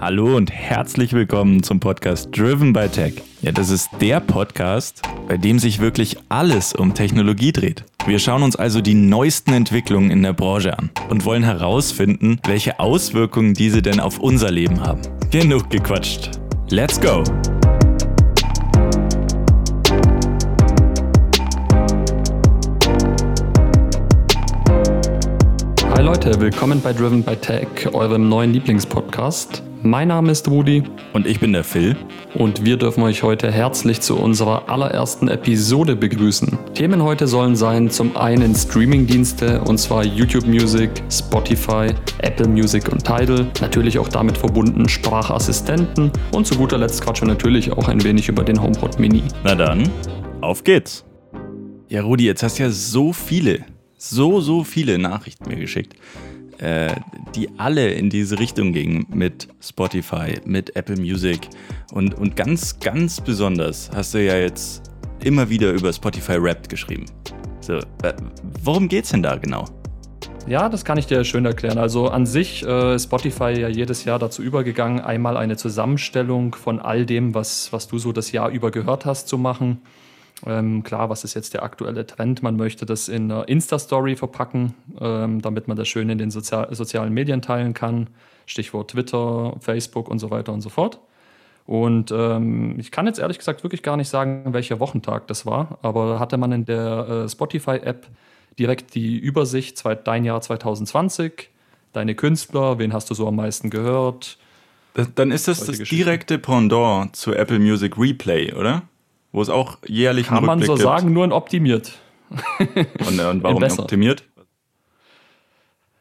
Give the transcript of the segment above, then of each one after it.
Hallo und herzlich willkommen zum Podcast Driven by Tech. Ja, das ist der Podcast, bei dem sich wirklich alles um Technologie dreht. Wir schauen uns also die neuesten Entwicklungen in der Branche an und wollen herausfinden, welche Auswirkungen diese denn auf unser Leben haben. Genug gequatscht. Let's go! Hi Leute, willkommen bei Driven by Tech, eurem neuen Lieblingspodcast. Mein Name ist Rudi. Und ich bin der Phil. Und wir dürfen euch heute herzlich zu unserer allerersten Episode begrüßen. Themen heute sollen sein zum einen Streamingdienste, und zwar YouTube Music, Spotify, Apple Music und Tidal. Natürlich auch damit verbunden Sprachassistenten. Und zu guter Letzt quatschen wir natürlich auch ein wenig über den HomePod Mini. Na dann, auf geht's. Ja, Rudi, jetzt hast du ja so viele, so, so viele Nachrichten mir geschickt äh, die alle in diese Richtung gingen mit Spotify, mit Apple Music und, und ganz, ganz besonders hast du ja jetzt immer wieder über Spotify Wrapped geschrieben. So, äh, worum geht's denn da genau? Ja, das kann ich dir schön erklären. Also an sich äh, ist Spotify ja jedes Jahr dazu übergegangen, einmal eine Zusammenstellung von all dem, was, was du so das Jahr über gehört hast, zu machen. Ähm, klar, was ist jetzt der aktuelle Trend? Man möchte das in einer Insta-Story verpacken, ähm, damit man das schön in den Sozial sozialen Medien teilen kann. Stichwort Twitter, Facebook und so weiter und so fort. Und ähm, ich kann jetzt ehrlich gesagt wirklich gar nicht sagen, welcher Wochentag das war, aber hatte man in der äh, Spotify-App direkt die Übersicht, zwei, dein Jahr 2020, deine Künstler, wen hast du so am meisten gehört? Dann ist das das direkte Pendant zu Apple Music Replay, oder? Wo es auch jährlich Kann man so gibt. sagen, nur ein optimiert. Und, und warum optimiert?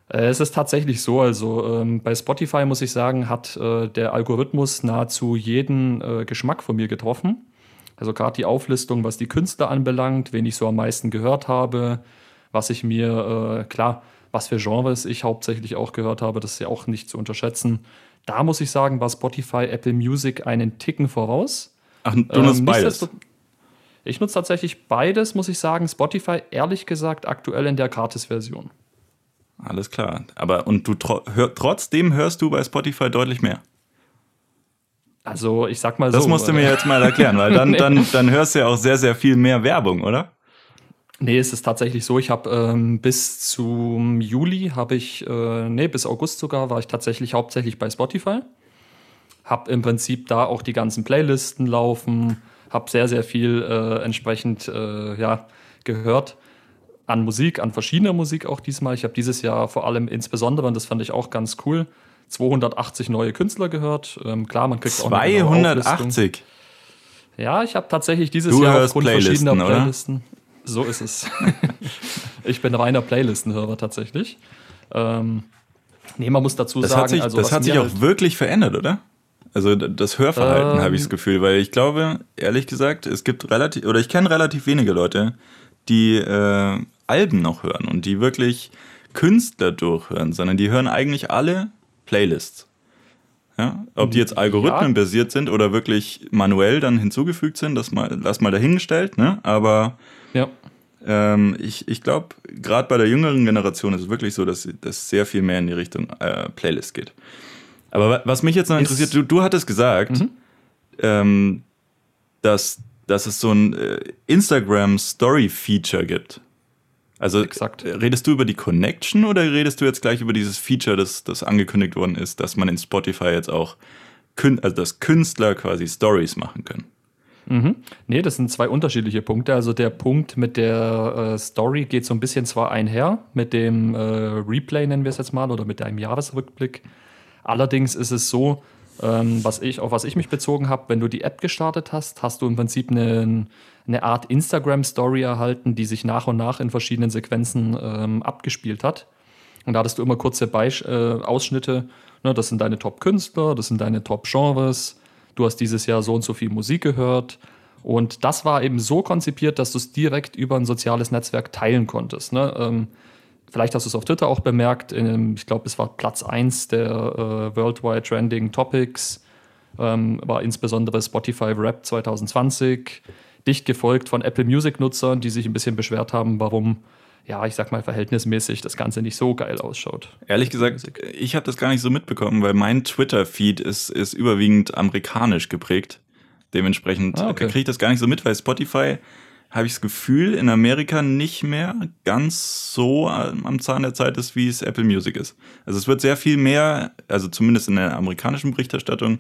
Äh, es ist tatsächlich so, also ähm, bei Spotify muss ich sagen, hat äh, der Algorithmus nahezu jeden äh, Geschmack von mir getroffen. Also gerade die Auflistung, was die Künstler anbelangt, wen ich so am meisten gehört habe, was ich mir, äh, klar, was für Genres ich hauptsächlich auch gehört habe, das ist ja auch nicht zu unterschätzen. Da muss ich sagen, war Spotify Apple Music einen Ticken voraus. Ach, du nutzt ähm, beides. Ich nutze tatsächlich beides, muss ich sagen. Spotify, ehrlich gesagt, aktuell in der Gratis-Version. Alles klar. Aber und du tro hör, trotzdem hörst du bei Spotify deutlich mehr. Also, ich sag mal das so. Das musst du mir jetzt mal erklären, weil dann, nee. dann, dann hörst du ja auch sehr, sehr viel mehr Werbung, oder? Nee, es ist tatsächlich so. Ich habe ähm, bis zum Juli habe ich, äh, nee, bis August sogar war ich tatsächlich hauptsächlich bei Spotify. Hab im Prinzip da auch die ganzen Playlisten laufen, habe sehr, sehr viel äh, entsprechend äh, ja, gehört an Musik, an verschiedener Musik auch diesmal. Ich habe dieses Jahr vor allem insbesondere, und das fand ich auch ganz cool, 280 neue Künstler gehört. Ähm, klar, man kriegt 280. auch 280? Ja, ich habe tatsächlich dieses du Jahr aufgrund verschiedener Playlisten. Oder? So ist es. ich bin reiner Playlistenhörer tatsächlich. Ähm, nee, man muss dazu das sagen, hat sich, also das hat sich auch halt wirklich verändert, oder? Also das Hörverhalten ähm, habe ich das Gefühl, weil ich glaube, ehrlich gesagt, es gibt relativ, oder ich kenne relativ wenige Leute, die äh, Alben noch hören und die wirklich Künstler durchhören, sondern die hören eigentlich alle Playlists. Ja? Ob die jetzt algorithmenbasiert ja. sind oder wirklich manuell dann hinzugefügt sind, das mal, lass mal dahingestellt, ne? Aber ja. ähm, ich, ich glaube, gerade bei der jüngeren Generation ist es wirklich so, dass das sehr viel mehr in die Richtung äh, Playlist geht. Aber was mich jetzt noch interessiert, du, du hattest gesagt, mhm. ähm, dass, dass es so ein äh, Instagram-Story-Feature gibt. Also Exakt. redest du über die Connection oder redest du jetzt gleich über dieses Feature, das, das angekündigt worden ist, dass man in Spotify jetzt auch, also dass Künstler quasi Stories machen können? Mhm. Nee, das sind zwei unterschiedliche Punkte. Also der Punkt mit der äh, Story geht so ein bisschen zwar einher mit dem äh, Replay, nennen wir es jetzt mal, oder mit einem Jahresrückblick. Allerdings ist es so, ähm, was ich, auf was ich mich bezogen habe, wenn du die App gestartet hast, hast du im Prinzip eine, eine Art Instagram-Story erhalten, die sich nach und nach in verschiedenen Sequenzen ähm, abgespielt hat. Und da hattest du immer kurze Beisch äh, Ausschnitte. Ne, das sind deine Top-Künstler, das sind deine Top-Genres. Du hast dieses Jahr so und so viel Musik gehört. Und das war eben so konzipiert, dass du es direkt über ein soziales Netzwerk teilen konntest. Ne? Ähm, Vielleicht hast du es auf Twitter auch bemerkt. In, ich glaube, es war Platz 1 der äh, Worldwide Trending Topics. Ähm, war insbesondere Spotify Rap 2020. Dicht gefolgt von Apple Music-Nutzern, die sich ein bisschen beschwert haben, warum ja, ich sag mal, verhältnismäßig das Ganze nicht so geil ausschaut. Ehrlich gesagt, ich habe das gar nicht so mitbekommen, weil mein Twitter-Feed ist, ist überwiegend amerikanisch geprägt. Dementsprechend ah, okay. kriege ich das gar nicht so mit, weil Spotify habe ich das Gefühl, in Amerika nicht mehr ganz so am Zahn der Zeit ist, wie es Apple Music ist. Also es wird sehr viel mehr, also zumindest in der amerikanischen Berichterstattung,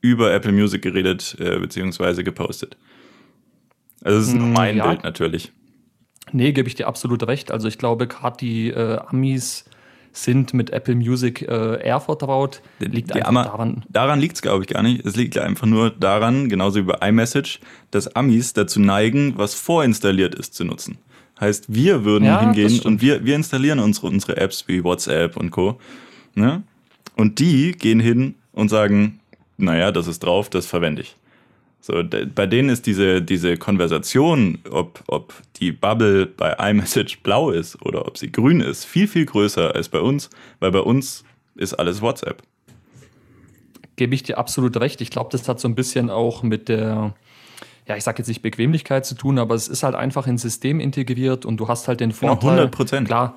über Apple Music geredet äh, beziehungsweise gepostet. Also es ist nur mein ja. Bild natürlich. Nee, gebe ich dir absolut recht. Also ich glaube, gerade die äh, Amis sind mit Apple Music äh, eher vertraut. Liegt die einfach daran. Daran liegt es, glaube ich, gar nicht. Es liegt einfach nur daran, genauso wie bei iMessage, dass Amis dazu neigen, was vorinstalliert ist, zu nutzen. Heißt, wir würden ja, hingehen und wir, wir installieren unsere, unsere Apps wie WhatsApp und Co. Ne? Und die gehen hin und sagen, naja, das ist drauf, das verwende ich. So, bei denen ist diese, diese Konversation, ob, ob die Bubble bei iMessage blau ist oder ob sie grün ist, viel, viel größer als bei uns, weil bei uns ist alles WhatsApp. Gebe ich dir absolut recht. Ich glaube, das hat so ein bisschen auch mit der, ja, ich sage jetzt nicht Bequemlichkeit zu tun, aber es ist halt einfach ins System integriert und du hast halt den genau, Vorteil. 100 Prozent. Klar,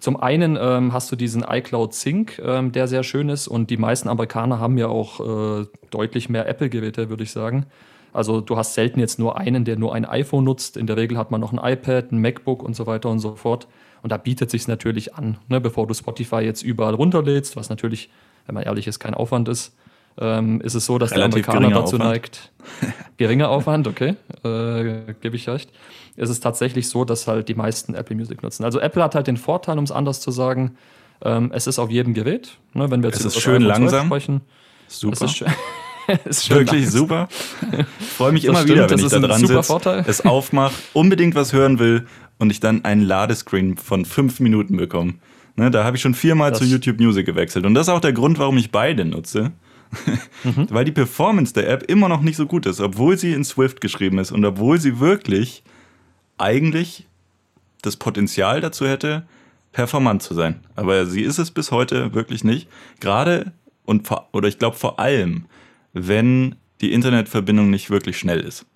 zum einen ähm, hast du diesen iCloud Sync, ähm, der sehr schön ist und die meisten Amerikaner haben ja auch äh, deutlich mehr Apple-Geräte, würde ich sagen. Also du hast selten jetzt nur einen, der nur ein iPhone nutzt. In der Regel hat man noch ein iPad, ein MacBook und so weiter und so fort. Und da bietet sich natürlich an, ne, bevor du Spotify jetzt überall runterlädst, was natürlich, wenn man ehrlich ist, kein Aufwand ist, ähm, ist es so, dass Relativ der Amerikaner dazu Aufwand. neigt. Geringer Aufwand, okay, äh, gebe ich recht ist es tatsächlich so, dass halt die meisten Apple Music nutzen. Also Apple hat halt den Vorteil, um es anders zu sagen, ähm, es ist auf jedem Gerät. Ne, wenn wir jetzt es ist schön langsam. Sprechen, super. Es ist, schön, ist wirklich langsam. super. Freue mich das immer stimmt, wieder, wenn ich da dran sitze, es aufmache, unbedingt was hören will und ich dann einen Ladescreen von fünf Minuten bekomme. Ne, da habe ich schon viermal das zu YouTube Music gewechselt. Und das ist auch der Grund, warum ich beide nutze. Mhm. Weil die Performance der App immer noch nicht so gut ist, obwohl sie in Swift geschrieben ist und obwohl sie wirklich eigentlich das Potenzial dazu hätte, performant zu sein. Aber sie ist es bis heute wirklich nicht. Gerade und vor, oder ich glaube vor allem, wenn die Internetverbindung nicht wirklich schnell ist.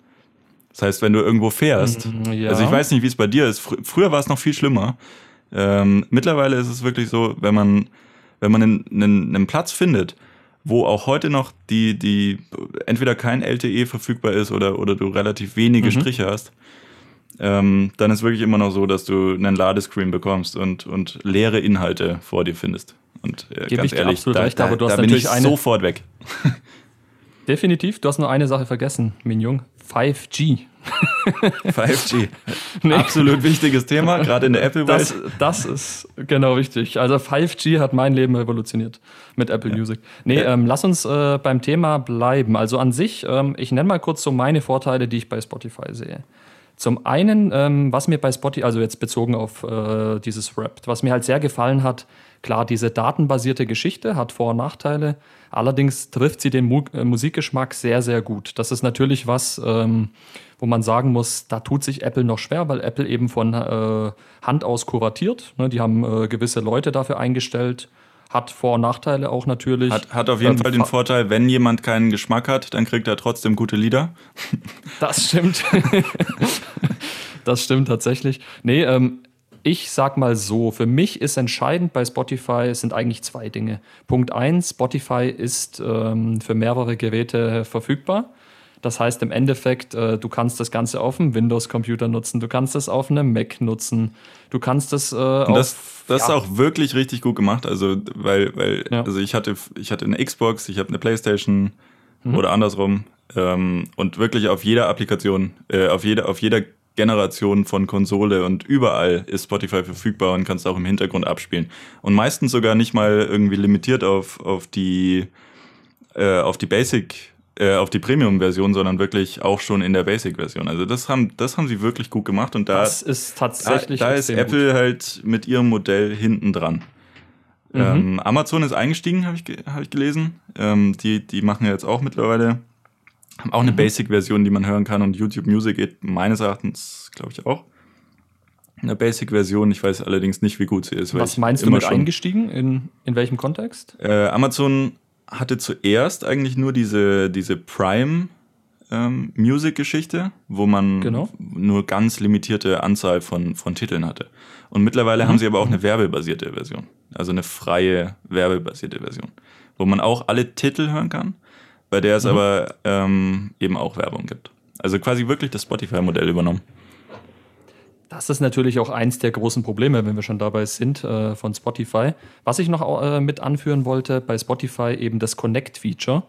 Das heißt, wenn du irgendwo fährst, mm, ja. also ich weiß nicht, wie es bei dir ist. Fr früher war es noch viel schlimmer. Ähm, mittlerweile ist es wirklich so, wenn man, wenn man einen, einen, einen Platz findet, wo auch heute noch die, die entweder kein LTE verfügbar ist oder, oder du relativ wenige mhm. Striche hast, ähm, dann ist wirklich immer noch so, dass du einen Ladescreen bekommst und, und leere Inhalte vor dir findest. Und äh, ganz ehrlich, da, recht, da, da bin ich eine, sofort weg. Definitiv, du hast nur eine Sache vergessen, Minjung. 5G. 5G. Nee. Absolut wichtiges Thema, gerade in der Apple-Welt. Das, das, ist genau richtig. Also 5G hat mein Leben revolutioniert mit Apple ja. Music. Nee, ja. ähm, lass uns äh, beim Thema bleiben. Also an sich, ähm, ich nenne mal kurz so meine Vorteile, die ich bei Spotify sehe. Zum einen, ähm, was mir bei Spotify, also jetzt bezogen auf äh, dieses Rap, was mir halt sehr gefallen hat, klar, diese datenbasierte Geschichte hat Vor- und Nachteile. Allerdings trifft sie den Mu äh, Musikgeschmack sehr, sehr gut. Das ist natürlich was, ähm, wo man sagen muss, da tut sich Apple noch schwer, weil Apple eben von äh, Hand aus kuratiert. Ne, die haben äh, gewisse Leute dafür eingestellt hat Vor- und Nachteile auch natürlich. Hat, hat auf jeden ähm, Fall den Vorteil, wenn jemand keinen Geschmack hat, dann kriegt er trotzdem gute Lieder. Das stimmt. das stimmt tatsächlich. Nee, ähm, ich sag mal so, für mich ist entscheidend bei Spotify sind eigentlich zwei Dinge. Punkt eins, Spotify ist ähm, für mehrere Geräte verfügbar. Das heißt im Endeffekt, äh, du kannst das Ganze auf einem Windows-Computer nutzen, du kannst es auf einem Mac nutzen, du kannst es äh, auf. Das, das ja. ist auch wirklich richtig gut gemacht. Also, weil, weil, ja. also ich hatte, ich hatte eine Xbox, ich habe eine Playstation mhm. oder andersrum. Ähm, und wirklich auf jeder Applikation, äh, auf jeder, auf jeder Generation von Konsole und überall ist Spotify verfügbar und kannst auch im Hintergrund abspielen. Und meistens sogar nicht mal irgendwie limitiert auf, auf die, äh, auf die Basic äh, auf die Premium-Version, sondern wirklich auch schon in der Basic-Version. Also das haben, das haben sie wirklich gut gemacht und da, das ist tatsächlich da, da ist Apple gut. halt mit ihrem Modell hinten dran. Mhm. Ähm, Amazon ist eingestiegen, habe ich, hab ich gelesen. Ähm, die, die machen ja jetzt auch mittlerweile, haben auch eine mhm. Basic-Version, die man hören kann und YouTube Music geht meines Erachtens, glaube ich, auch. Eine Basic-Version, ich weiß allerdings nicht, wie gut sie ist. Was meinst du mit eingestiegen? In, in welchem Kontext? Äh, Amazon hatte zuerst eigentlich nur diese, diese Prime ähm, Music-Geschichte, wo man Genau. nur ganz limitierte Anzahl von, von Titeln hatte. Und mittlerweile haben sie aber auch eine werbebasierte Version. Also eine freie werbebasierte Version. Wo man auch alle Titel hören kann, bei der es aber ähm, eben auch Werbung gibt. Also quasi wirklich das Spotify-Modell übernommen. Das ist natürlich auch eins der großen Probleme, wenn wir schon dabei sind, äh, von Spotify. Was ich noch äh, mit anführen wollte, bei Spotify eben das Connect-Feature.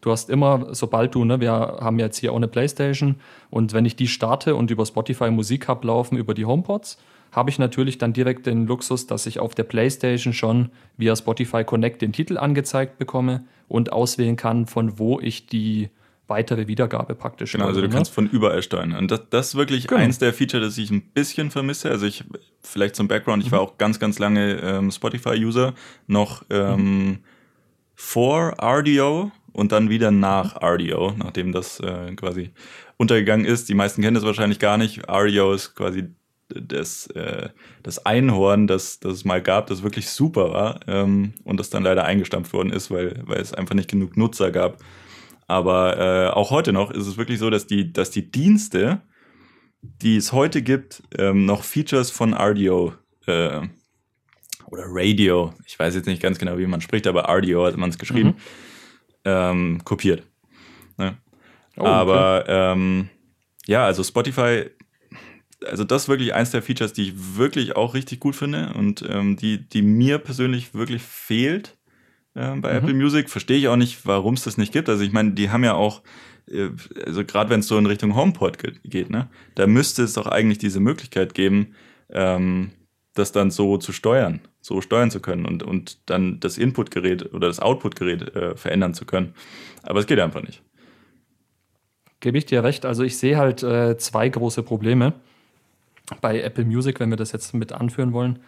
Du hast immer, sobald du, ne, wir haben jetzt hier auch eine Playstation und wenn ich die starte und über Spotify Musik habe laufen über die HomePods, habe ich natürlich dann direkt den Luxus, dass ich auf der Playstation schon via Spotify Connect den Titel angezeigt bekomme und auswählen kann, von wo ich die weitere Wiedergabe praktisch Genau, also du ne? kannst von überall steuern. Und das, das ist wirklich Genau. eins der Feature, das ich ein bisschen vermisse. Also ich, vielleicht zum Background, ich Mhm. war auch ganz, ganz lange ähm, Spotify-User, noch ähm, vor RDO und dann wieder nach RDO, nachdem das äh, quasi untergegangen ist. Die meisten kennen das wahrscheinlich gar nicht. RDO ist quasi das, äh, das Einhorn, das, das es mal gab, das wirklich super war ähm, und das dann leider eingestampft worden ist, weil, weil es einfach nicht genug Nutzer gab. Aber äh, auch heute noch ist es wirklich so, dass die, dass die Dienste, die es heute gibt, ähm, noch Features von RDO äh, oder Radio, ich weiß jetzt nicht ganz genau, wie man spricht, aber RDO hat man es geschrieben, ähm, kopiert. Ne? Oh, okay. aber ähm, ja, also Spotify, also das ist wirklich eins der Features, die ich wirklich auch richtig gut finde und ähm, die, die mir persönlich wirklich fehlt ähm, bei Mhm. Apple Music. Verstehe ich auch nicht, warum es das nicht gibt. Also ich meine, die haben ja auch, äh, also gerade wenn es so in Richtung HomePod ge geht, ne, da müsste es doch eigentlich diese Möglichkeit geben, ähm, das dann so zu steuern, so steuern zu können und, und dann das Inputgerät oder das Outputgerät äh, verändern zu können. Aber es geht einfach nicht. Gebe ich dir recht. Also ich sehe halt äh, zwei große Probleme bei Apple Music, wenn wir das jetzt mit anführen wollen.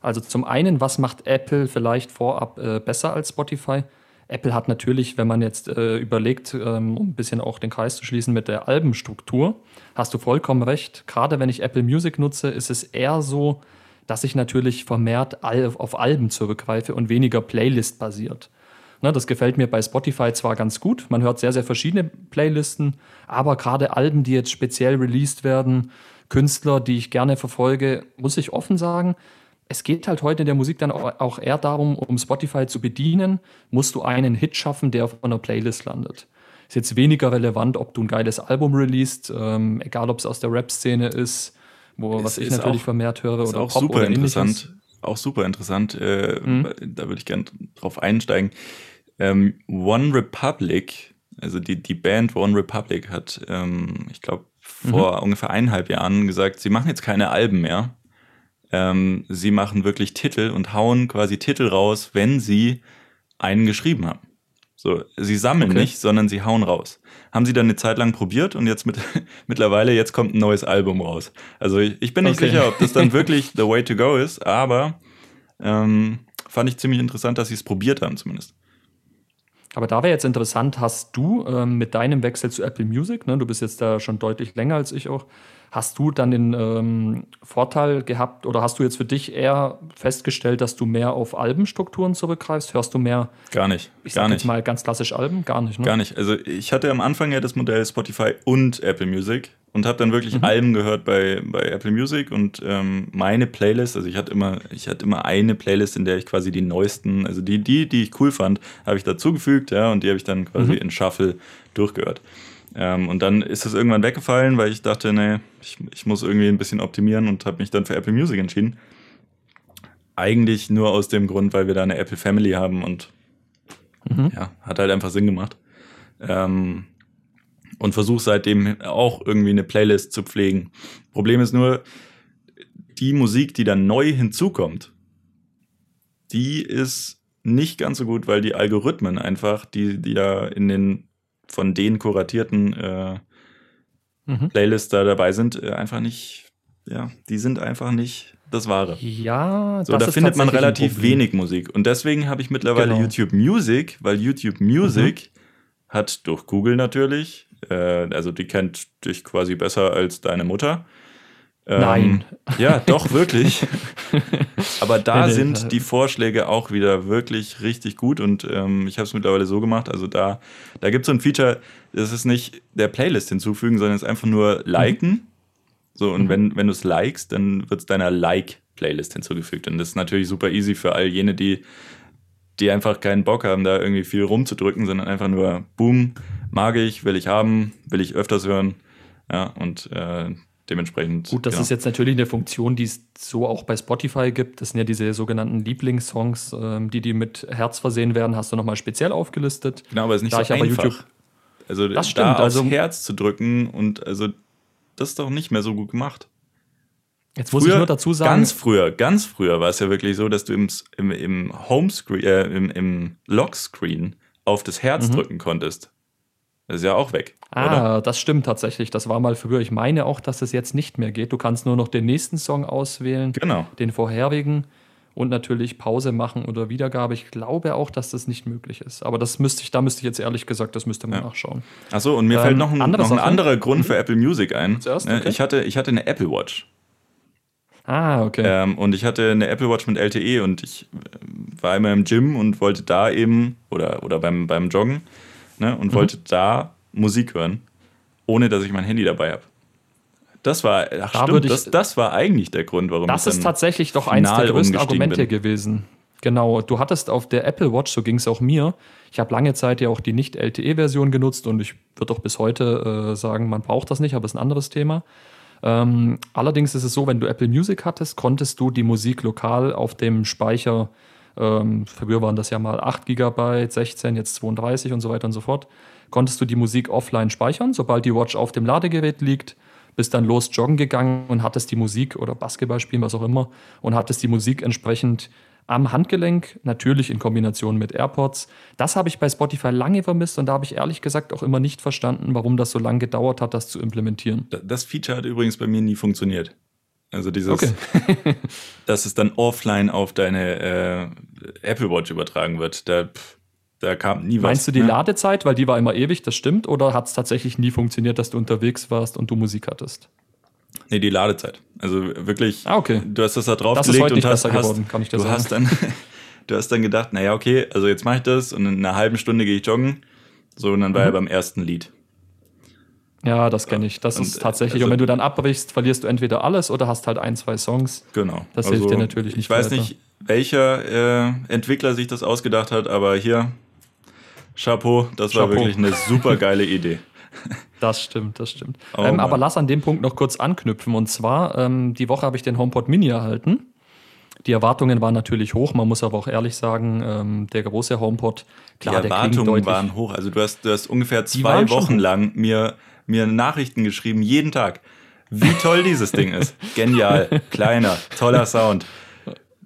Also zum einen, was macht Apple vielleicht vorab äh, besser als Spotify? Apple hat natürlich, wenn man jetzt äh, überlegt, ähm, um ein bisschen auch den Kreis zu schließen mit der Albenstruktur, hast du vollkommen recht. Gerade wenn ich Apple Music nutze, ist es eher so, dass ich natürlich vermehrt auf Alben zurückgreife und weniger Playlist-basiert. Ne, das gefällt mir bei Spotify zwar ganz gut, man hört sehr, sehr verschiedene Playlisten, aber gerade Alben, die jetzt speziell released werden, Künstler, die ich gerne verfolge, muss ich offen sagen, es geht halt heute in der Musik dann au- auch eher darum, um Spotify zu bedienen, musst du einen Hit schaffen, der auf einer Playlist landet. Ist jetzt weniger relevant, ob du ein geiles Album releast, ähm, egal ob es aus der Rap-Szene ist, wo Es was ich natürlich auch- vermehrt höre ist oder auch Pop super oder interessant. Auch super interessant. Äh, Mhm. Da würde ich gerne drauf einsteigen. Ähm, One Republic, also die, die Band One Republic hat, ähm, ich glaube, vor Mhm. ungefähr eineinhalb Jahren gesagt, sie machen jetzt keine Alben mehr. Ähm, sie machen wirklich Titel und hauen quasi Titel raus, wenn sie einen geschrieben haben. So, sie sammeln Okay. nicht, sondern sie hauen raus. Haben sie dann eine Zeit lang probiert und jetzt mit, mittlerweile, jetzt kommt ein neues Album raus. Also ich, ich bin nicht Okay. sicher, ob das dann wirklich the way to go ist, aber ähm, fand ich ziemlich interessant, dass sie es probiert haben zumindest. Aber da wäre jetzt interessant, hast du ähm, mit deinem Wechsel zu Apple Music, ne, du bist jetzt da schon deutlich länger als ich auch, hast du dann den ähm, Vorteil gehabt oder hast du jetzt für dich eher festgestellt, dass du mehr auf Albenstrukturen zurückgreifst? Hörst du mehr, Gar nicht. ich gar sag nicht. jetzt mal ganz klassisch Alben? Gar nicht, ne? Gar nicht. Also ich hatte am Anfang ja das Modell Spotify und Apple Music und habe dann wirklich Alben gehört bei, bei Apple Music und ähm, meine Playlist, also ich hatte immer, ich hatte immer eine Playlist, in der ich quasi die neuesten, also die, die, die ich cool fand, habe ich dazugefügt, ja, und die habe ich dann quasi in Shuffle durchgehört. Ähm, und dann ist das irgendwann weggefallen, weil ich dachte, nee, ich, ich muss irgendwie ein bisschen optimieren und habe mich dann für Apple Music entschieden. Eigentlich nur aus dem Grund, weil wir da eine Apple Family haben und ja, hat halt einfach Sinn gemacht. Ähm, und versuche seitdem auch irgendwie eine Playlist zu pflegen. Problem ist nur, die Musik, die dann neu hinzukommt, die ist nicht ganz so gut, weil die Algorithmen einfach, die, die da in den von den kuratierten äh, Mhm. Playlists da dabei sind, äh, einfach nicht, ja, die sind einfach nicht das Wahre. Ja, So, das da findet man relativ wenig Musik. Und deswegen habe ich mittlerweile Genau. YouTube Music, weil YouTube Music hat durch Google natürlich, äh, also die kennt dich quasi besser als deine Mutter, Ähm, Nein. Ja, doch, wirklich. Aber da sind nee. die Vorschläge auch wieder wirklich richtig gut und ähm, ich habe es mittlerweile so gemacht. Also da, da gibt es so ein Feature, das ist nicht der Playlist hinzufügen, sondern es ist einfach nur liken. Mhm. So, und mhm. wenn, wenn du es likest, dann wird es deiner Like-Playlist hinzugefügt. Und das ist natürlich super easy für all jene, die, die einfach keinen Bock haben, da irgendwie viel rumzudrücken, sondern einfach nur, boom, mag ich, will ich haben, will ich öfters hören. Ja, und äh, dementsprechend. Gut, das genau. ist jetzt natürlich eine Funktion, die es so auch bei Spotify gibt. Das sind ja diese sogenannten Lieblingssongs, ähm, die die mit Herz versehen werden, hast du nochmal speziell aufgelistet. Genau, aber es ist nicht da so einfach. YouTube, also das stimmt, da aufs also, Herz zu drücken und also das ist doch nicht mehr so gut gemacht. Jetzt muss früher, ich nur dazu sagen. Ganz früher, ganz früher war es ja wirklich so, dass du im, im, im Homescreen, äh, im, im Lockscreen auf das Herz mhm. drücken konntest. Das ist ja auch weg. Ah, oder? das stimmt tatsächlich. Das war mal früher. Ich meine auch, dass es jetzt nicht mehr geht. Du kannst nur noch den nächsten Song auswählen, genau. den vorherigen und natürlich Pause machen oder Wiedergabe. Ich glaube auch, dass das nicht möglich ist. Aber das müsste ich, da müsste ich jetzt ehrlich gesagt, das müsste man ja. nachschauen. Achso, und mir ähm, fällt noch ein, noch ein anderer Grund mhm. für Apple Music ein. Zuerst, ne, okay. ich, hatte, ich hatte eine Apple Watch. Ah, okay. Ähm, und ich hatte eine Apple Watch mit LTE und ich war immer im Gym und wollte da eben, oder, oder beim, beim Joggen, ne, und mhm. wollte da Musik hören, ohne dass ich mein Handy dabei habe. Das war, ach da stimmt, ich, das, das war eigentlich der Grund, warum das ich Das ist tatsächlich doch eins der größten Argumente bin. gewesen. Genau, du hattest auf der Apple Watch, so ging es auch mir. Ich habe lange Zeit ja auch die Nicht-LTE-Version genutzt und ich würde auch bis heute äh, sagen, man braucht das nicht, aber es ist ein anderes Thema. Ähm, allerdings ist es so, wenn du Apple Music hattest, konntest du die Musik lokal auf dem Speicher, ähm, früher waren das ja mal 8 GB, 16, jetzt 32 und so weiter und so fort, konntest du die Musik offline speichern, sobald die Watch auf dem Ladegerät liegt, bist dann los joggen gegangen und hattest die Musik oder Basketball spielen, was auch immer, und hattest die Musik entsprechend am Handgelenk, natürlich in Kombination mit AirPods. Das habe ich bei Spotify lange vermisst und da habe ich ehrlich gesagt auch immer nicht verstanden, warum das so lange gedauert hat, das zu implementieren. Das Feature hat übrigens bei mir nie funktioniert. Also dieses, okay. dass es dann offline auf deine äh, Apple Watch übertragen wird. Da, pff, da kam nie was. Meinst du die ne? Ladezeit, weil die war immer ewig, das stimmt? Oder hat es tatsächlich nie funktioniert, dass du unterwegs warst und du Musik hattest? Nee, die Ladezeit. Also wirklich, ah, okay. du hast das da draufgelegt und hast, geworden, kann ich du sagen. hast dann du hast dann gedacht, naja, okay, also jetzt mache ich das und in einer halben Stunde gehe ich joggen. So, und dann war mhm. er beim ersten Lied. Ja, das kenne ich. Das und, ist tatsächlich. Also, und wenn du dann abbrichst, verlierst du entweder alles oder hast halt ein, zwei Songs. Genau. Das also, hilft dir natürlich nicht. Ich weiß weiter. nicht, welcher äh, Entwickler sich das ausgedacht hat, aber hier Chapeau, das Chapeau. war wirklich eine super geile Idee. Das stimmt, das stimmt. Oh, ähm, aber lass an dem Punkt noch kurz anknüpfen. Und zwar, ähm, die Woche habe ich den HomePod Mini erhalten. Die Erwartungen waren natürlich hoch, man muss aber auch ehrlich sagen, ähm, der große HomePod, klar, die Erwartungen waren hoch. Also du hast, du hast ungefähr zwei Wochen lang mir, mir Nachrichten geschrieben, jeden Tag, wie toll dieses Ding ist. Genial, kleiner, toller Sound.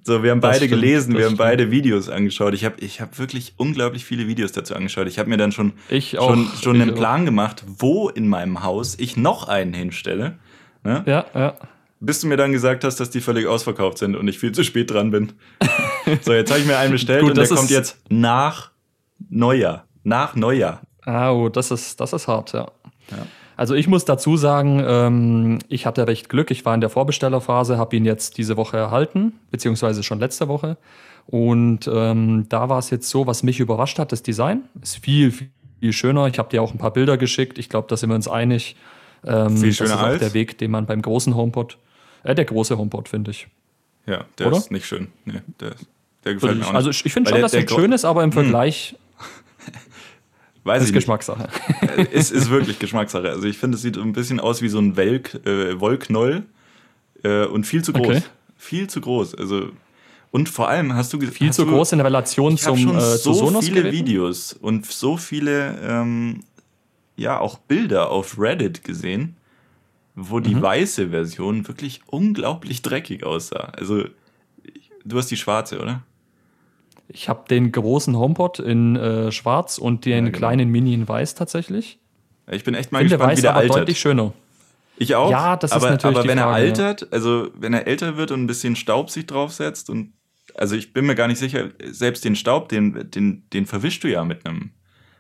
So, wir haben das beide stimmt, gelesen, wir haben beide Videos angeschaut. Ich habe ich hab wirklich unglaublich viele Videos dazu angeschaut. Ich habe mir dann schon, ich schon, schon einen Plan auch. gemacht, wo in meinem Haus ich noch einen hinstelle. Ne? Ja, ja. Bis du mir dann gesagt hast, dass die völlig ausverkauft sind und ich viel zu spät dran bin. so, jetzt habe ich mir einen bestellt Gut, und der kommt jetzt nach Neujahr. Nach Neujahr. Ah, oh, das ist, das ist hart, ja. Ja. Also ich muss dazu sagen, ähm, ich hatte recht Glück. Ich war in der Vorbestellerphase, habe ihn jetzt diese Woche erhalten, beziehungsweise schon letzte Woche. Und ähm, da war es jetzt so, was mich überrascht hat, das Design ist viel, viel schöner. Ich habe dir auch ein paar Bilder geschickt. Ich glaube, da sind wir uns einig. Ähm, viel schöner das ist als? der Weg, den man beim großen HomePod, äh, der große HomePod, finde ich. Ja, der Oder? ist nicht schön. Nee, der, der gefällt mir auch nicht. Also ich, finde schon, der, dass er schön ist, aber im hm. Vergleich Weiß das ist Geschmackssache. es ist wirklich Geschmackssache. Also ich finde, es sieht ein bisschen aus wie so ein Welk, äh, Wollknoll äh, und viel zu groß. Okay. Viel zu groß. Also und vor allem hast du viel hast zu du, groß in Relation zum schon äh, so Sonos viele Videos und so viele ähm, ja auch Bilder auf Reddit gesehen, wo die mhm. weiße Version wirklich unglaublich dreckig aussah. Also du hast die schwarze, oder? Ich habe den großen HomePod in äh, schwarz und den ja, genau. kleinen Mini in weiß tatsächlich. Ich bin echt mal Finde gespannt, wie der altert. deutlich schöner. Ich auch. Ja, das aber, ist natürlich Aber wenn Frage, er altert, also wenn er älter wird und ein bisschen Staub sich draufsetzt und also ich bin mir gar nicht sicher, selbst den Staub, den, den, den verwischst du ja mit einem.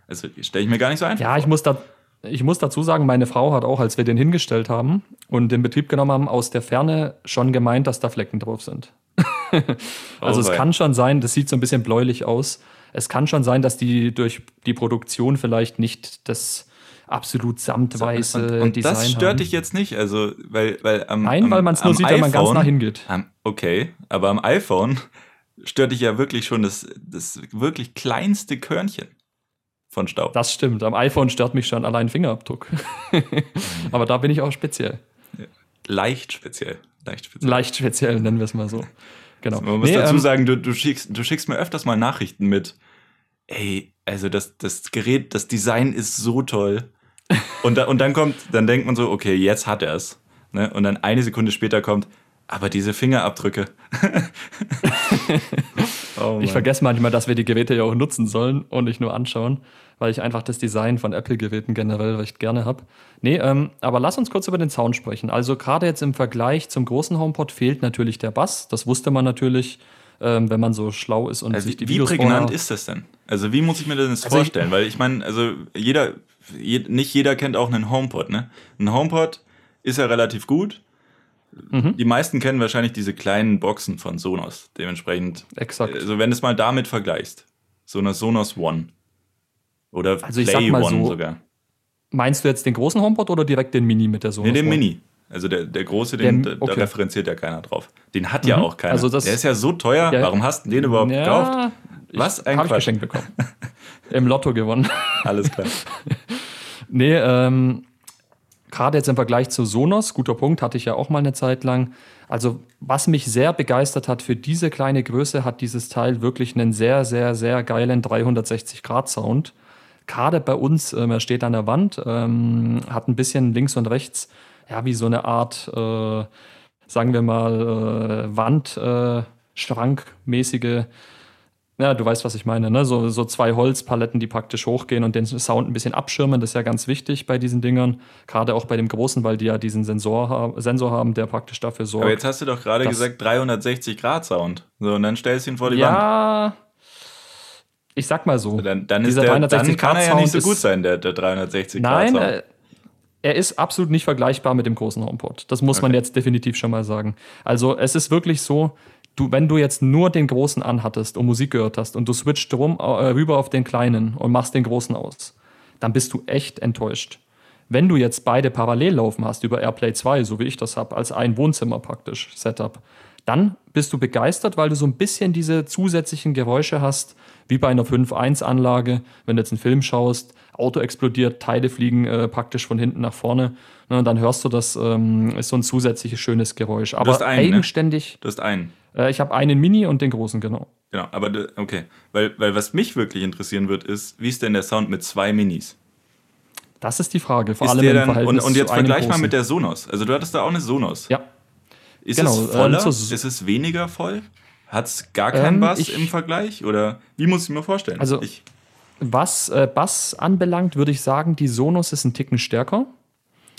Also stelle ich mir gar nicht so einfach. Ja, ich muss da, ich muss dazu sagen, meine Frau hat auch, als wir den hingestellt haben und den Betrieb genommen haben, aus der Ferne schon gemeint, dass da Flecken drauf sind. also oh, es kann schon sein, das sieht so ein bisschen bläulich aus. Es kann schon sein, dass die durch die Produktion vielleicht nicht das absolut samtweiße und, und Design Das stört haben. dich jetzt nicht, also weil weil am Nein, weil man es nur sieht, iPhone, wenn man ganz nah hingeht. okay, aber am iPhone stört dich ja wirklich schon das, das wirklich kleinste Körnchen von Staub. Das stimmt. Am iPhone stört mich schon allein Fingerabdruck. aber da bin ich auch speziell. Leicht speziell. Leicht speziell. Leicht speziell, nennen wir es mal so. Genau. Man muss nee, dazu ähm, sagen, du, du, schickst, du schickst mir öfters mal Nachrichten mit, ey, also das, das Gerät, das Design ist so toll. Und, da, und dann kommt, dann denkt man so, okay, jetzt hat er es. Ne? Und dann eine Sekunde später kommt, aber diese Fingerabdrücke. oh ich vergesse manchmal, dass wir die Geräte ja auch nutzen sollen und nicht nur anschauen, weil ich einfach das Design von Apple-Geräten generell recht gerne habe. Nee, ähm, aber lass uns kurz über den Sound sprechen. Also gerade jetzt im Vergleich zum großen HomePod fehlt natürlich der Bass. Das wusste man natürlich, ähm, wenn man so schlau ist und also sich die Videos Wie prägnant ist das denn? Also wie muss ich mir das also vorstellen? Ich, weil ich meine, also jeder, je, nicht jeder kennt auch einen HomePod, ne? Ein HomePod ist ja relativ gut Mhm. Die meisten kennen wahrscheinlich diese kleinen Boxen von Sonos. Dementsprechend. Exakt. Also, wenn du es mal damit vergleichst. So eine Sonos One. Oder also Play One so, sogar. Meinst du jetzt den großen HomePod oder direkt den Mini mit der Sonos? Nee, den One? Mini. Also der, der große, den, der, okay. da referenziert ja keiner drauf. Den hat mhm. ja auch keiner. Also das, der ist ja so teuer. Ja, Warum hast du den überhaupt ja, gekauft? Was ein Hab Quatsch. ich geschenkt bekommen. Im Lotto gewonnen. Alles klar. nee, ähm, Gerade jetzt im Vergleich zu Sonos, guter Punkt, hatte ich ja auch mal eine Zeit lang. Also, was mich sehr begeistert hat für diese kleine Größe, hat dieses Teil wirklich einen sehr, sehr, sehr geilen 360-Grad-Sound. Gerade bei uns, ähm, er steht an der Wand, ähm, hat ein bisschen links und rechts, ja, wie so eine Art, äh, sagen wir mal, äh, Wandschrankmäßige äh, ja, du weißt, was ich meine, ne? So, so zwei Holzpaletten, die praktisch hochgehen und den Sound ein bisschen abschirmen. Das ist ja ganz wichtig bei diesen Dingern. Gerade auch bei dem großen, weil die ja diesen Sensor, ha Sensor haben, der praktisch dafür sorgt. Aber jetzt hast du doch gerade gesagt 360 Grad Sound. So, und dann stellst du ihn vor die ja, Wand. Ja. Ich sag mal so. Dann, dann, ist der, dann kann er ja nicht so gut sein, der, der 360 Grad Sound. Nein, äh, er ist absolut nicht vergleichbar mit dem großen HomePod. Das muss okay. man jetzt definitiv schon mal sagen. Also es ist wirklich so, du, wenn du jetzt nur den großen anhattest und Musik gehört hast und du switcht rum, äh, rüber auf den kleinen und machst den großen aus, dann bist du echt enttäuscht. Wenn du jetzt beide parallel laufen hast über AirPlay 2, so wie ich das habe, als ein Wohnzimmer praktisch Setup, dann bist du begeistert, weil du so ein bisschen diese zusätzlichen Geräusche hast, wie bei einer 5.1-Anlage, wenn du jetzt einen Film schaust, Auto explodiert, Teile fliegen äh, praktisch von hinten nach vorne. Ne, dann hörst du das, ähm, ist so ein zusätzliches schönes Geräusch. Aber einen, ne? eigenständig. Ne? Du hast einen. Äh, ich habe einen Mini und den großen, genau. Genau, aber okay. Weil, weil was mich wirklich interessieren wird, ist, wie ist denn der Sound mit zwei Minis? Das ist die Frage, vor ist allem im dann, Verhältnis Und, und jetzt vergleich mal mit der Sonos. Also du hattest da auch eine Sonos. Ja. Ist genau, es voller? Ähm, ist es weniger voll? Hat es gar keinen ähm, Bass ich, im Vergleich? Oder wie muss ich mir vorstellen? Also, ich, was äh, Bass anbelangt, würde ich sagen, die Sonos ist ein Ticken stärker.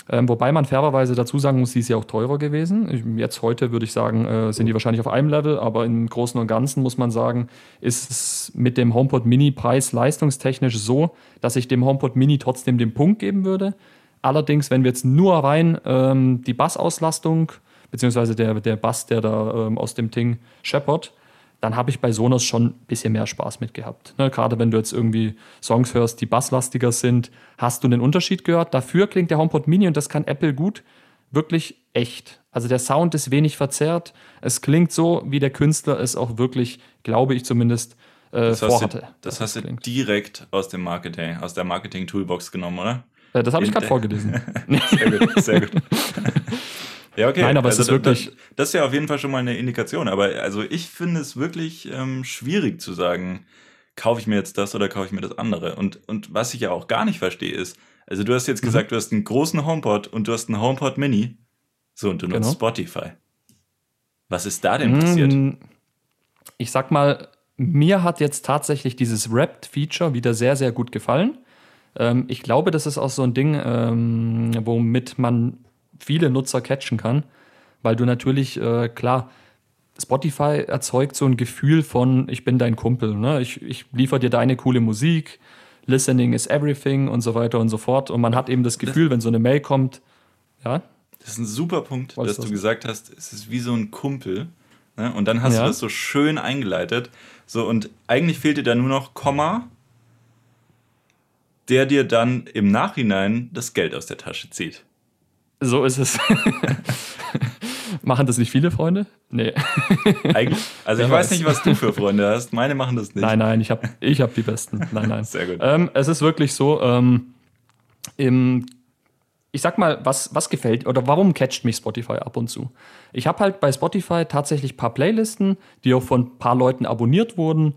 Ähm, wobei man fairerweise dazu sagen muss, sie ist ja auch teurer gewesen. Jetzt heute würde ich sagen, äh, sind die wahrscheinlich auf einem Level, aber im Großen und Ganzen muss man sagen, ist es mit dem HomePod Mini Preis leistungstechnisch so, dass ich dem HomePod Mini trotzdem den Punkt geben würde. Allerdings, wenn wir jetzt nur rein ähm, die Bassauslastung, beziehungsweise der, der Bass, der da ähm, aus dem Ding scheppert, dann habe ich bei Sonos schon ein bisschen mehr Spaß mit gehabt. Ne, gerade wenn du jetzt irgendwie Songs hörst, die basslastiger sind, hast du einen Unterschied gehört. Dafür klingt der HomePod Mini und das kann Apple gut, wirklich echt. Also der Sound ist wenig verzerrt. Es klingt so, wie der Künstler es auch wirklich, glaube ich zumindest, äh, das vorhatte. Du, das hast du direkt aus dem Marketing, aus der Marketing-Toolbox genommen, oder? Äh, das habe ich gerade vorgelesen. sehr gut, sehr gut. Ja, okay. Nein, aber also es ist wirklich. Das, das, ist ja auf jeden Fall schon mal eine Indikation. Aber also ich finde es wirklich ähm, schwierig zu sagen, kaufe ich mir jetzt das oder kaufe ich mir das andere. Und, und was ich ja auch gar nicht verstehe ist, also du hast jetzt mhm. gesagt, du hast einen großen HomePod und du hast einen HomePod Mini. So, und du nutzt genau. Spotify. Was ist da denn passiert? Mm, ich sag mal, mir hat jetzt tatsächlich dieses Wrapped-Feature wieder sehr, sehr gut gefallen. Ähm, ich glaube, das ist auch so ein Ding, ähm, womit man viele Nutzer catchen kann, weil du natürlich, äh, klar, Spotify erzeugt so ein Gefühl von, ich bin dein Kumpel, ne? ich, ich liefere dir deine coole Musik, Listening is everything und so weiter und so fort. Und man hat eben das Gefühl, wenn so eine Mail kommt, ja. Das ist ein super Punkt, dass du gesagt hast, es ist wie so ein Kumpel. Ne? Und dann hast ja. du das so schön eingeleitet. So, und eigentlich fehlt dir da nur noch Komma, der dir dann im Nachhinein das Geld aus der Tasche zieht. So ist es. machen das nicht viele Freunde? Nee. Eigentlich, also ich, ich weiß nicht, was du für Freunde hast. Meine machen das nicht. Nein, nein, ich habe ich hab die besten. Nein, nein. Sehr gut. Ähm, es ist wirklich so, ähm, im, ich sag mal, was, was gefällt oder warum catcht mich Spotify ab und zu? Ich habe halt bei Spotify tatsächlich ein paar Playlisten, die auch von ein paar Leuten abonniert wurden.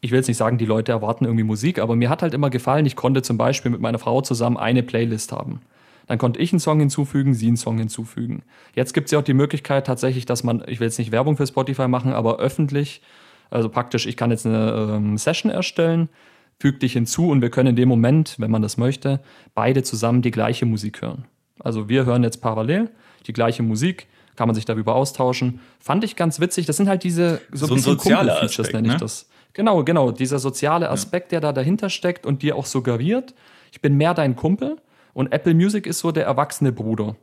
Ich will jetzt nicht sagen, die Leute erwarten irgendwie Musik, aber mir hat halt immer gefallen, ich konnte zum Beispiel mit meiner Frau zusammen eine Playlist haben. Dann konnte ich einen Song hinzufügen, sie einen Song hinzufügen. Jetzt gibt es ja auch die Möglichkeit tatsächlich, dass man, ich will jetzt nicht Werbung für Spotify machen, aber öffentlich, also praktisch, ich kann jetzt eine ähm, Session erstellen, füge dich hinzu und wir können in dem Moment, wenn man das möchte, beide zusammen die gleiche Musik hören. Also wir hören jetzt parallel die gleiche Musik, kann man sich darüber austauschen. Fand ich ganz witzig. Das sind halt diese so, so ein soziale Features, nenne ich ne? das. Genau, genau. Dieser soziale Aspekt, ja. der da dahinter steckt und dir auch suggeriert, ich bin mehr dein Kumpel und Apple Music ist so der erwachsene Bruder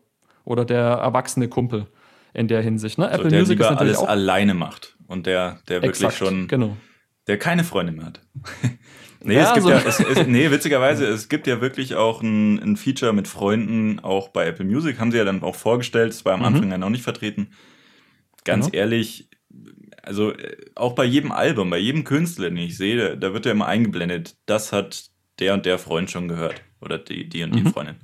oder der erwachsene Kumpel in der Hinsicht. Ne? Apple der Music lieber ist alles auch alleine macht und der, der wirklich Exakt, schon, genau. der keine Freunde mehr hat. nee, ja, es gibt so. ja, es, es, nee, witzigerweise, es gibt ja wirklich auch ein, ein, Feature mit Freunden, auch bei Apple Music, haben sie ja dann auch vorgestellt, es war am mhm. Anfang ja noch nicht vertreten. Ganz genau. ehrlich, also äh, auch bei jedem Album, bei jedem Künstler, den ich sehe, da wird ja immer eingeblendet, das hat der und der Freund schon gehört. Oder die, die und die mhm. Freundin.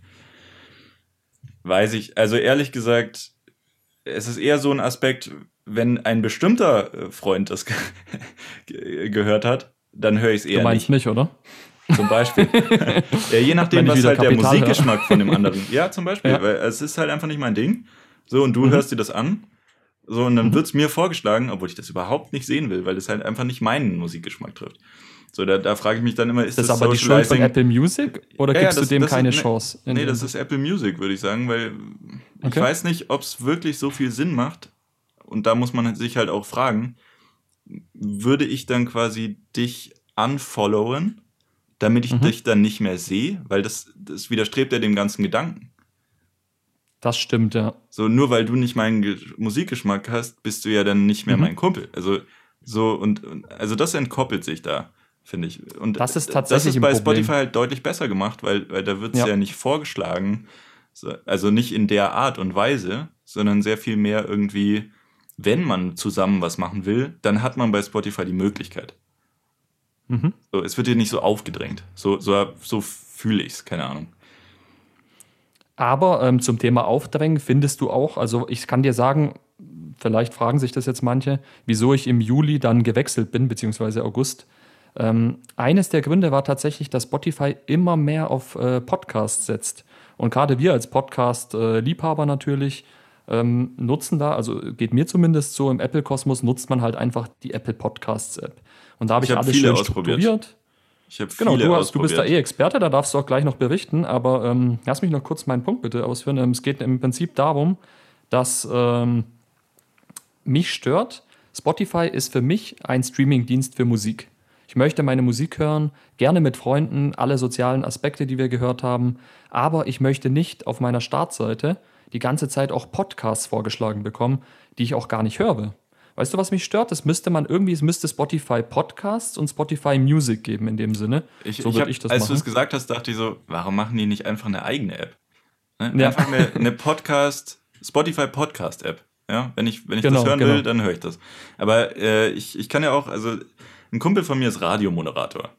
Weiß ich, also ehrlich gesagt, es ist eher so ein Aspekt, wenn ein bestimmter äh, Freund das gehört hat, dann höre ich es eher du meinst nicht. mich, oder? Zum Beispiel. ja, je nachdem, was halt Kapital der Musikgeschmack von dem anderen. Ja, zum Beispiel, ja. weil es ist halt einfach nicht mein Ding. So, und du mhm. hörst dir das an. So, und dann mhm. wird es mir vorgeschlagen, obwohl ich das überhaupt nicht sehen will, weil das halt einfach nicht meinen Musikgeschmack trifft. So, da, da frage ich mich dann immer, ist das, das aber die Schuld von Apple Music oder ja, gibst ja, das, du dem keine ist, Chance? Nee, das ist Apple Music, würde ich sagen, weil okay. ich weiß nicht, ob es wirklich so viel Sinn macht. Und da muss man sich halt auch fragen, würde ich dann quasi dich unfollowen, damit ich mhm. dich dann nicht mehr sehe? Weil das, das widerstrebt ja dem ganzen Gedanken. Das stimmt, ja. So, nur weil du nicht meinen Musikgeschmack hast, bist du ja dann nicht mehr mhm. mein Kumpel. Also, so, und, also das entkoppelt sich da finde ich. Und das ist tatsächlich das ist bei Spotify halt deutlich besser gemacht, weil, weil da wird es ja. ja. nicht vorgeschlagen, also nicht in der Art und Weise, sondern sehr viel mehr irgendwie, wenn man zusammen was machen will, dann hat man bei Spotify die Möglichkeit. Mhm. So, es wird dir nicht so aufgedrängt. So, so, so fühle ich es, keine Ahnung. Aber ähm, zum Thema Aufdrängen findest du auch, also ich kann dir sagen, vielleicht fragen sich das jetzt manche, wieso ich im Juli dann gewechselt bin, beziehungsweise August. Ähm, eines der Gründe war tatsächlich, dass Spotify immer mehr auf äh, Podcasts setzt. Und gerade wir als Podcast-Liebhaber natürlich ähm, nutzen da, also geht mir zumindest so im Apple-Kosmos, nutzt man halt einfach die Apple Podcasts-App. Und da habe ich, ich hab alles viele schön strukturiert. Ich habe genau, du, hast, du bist da eh Experte, da darfst du auch gleich noch berichten, aber ähm, lass mich noch kurz meinen Punkt bitte ausführen. Ähm, es geht im Prinzip darum, dass ähm, mich stört, Spotify ist für mich ein Streaming-Dienst für Musik. Ich möchte meine Musik hören, gerne mit Freunden, alle sozialen Aspekte, die wir gehört haben, aber ich möchte nicht auf meiner Startseite die ganze Zeit auch Podcasts vorgeschlagen bekommen, die ich auch gar nicht höre. Weißt du, was mich stört? Das müsste man irgendwie, es müsste Spotify Podcasts und Spotify Music geben in dem Sinne. Ich, so würde ich, das als du es gesagt hast, dachte ich so, warum machen die nicht einfach eine eigene App? Ne? Ja. Einfach eine, eine Podcast, Spotify Podcast App. Ja, wenn ich, wenn ich genau, das hören genau. will, dann höre ich das. Aber äh, ich, ich kann ja auch, also ein Kumpel von mir ist Radiomoderator.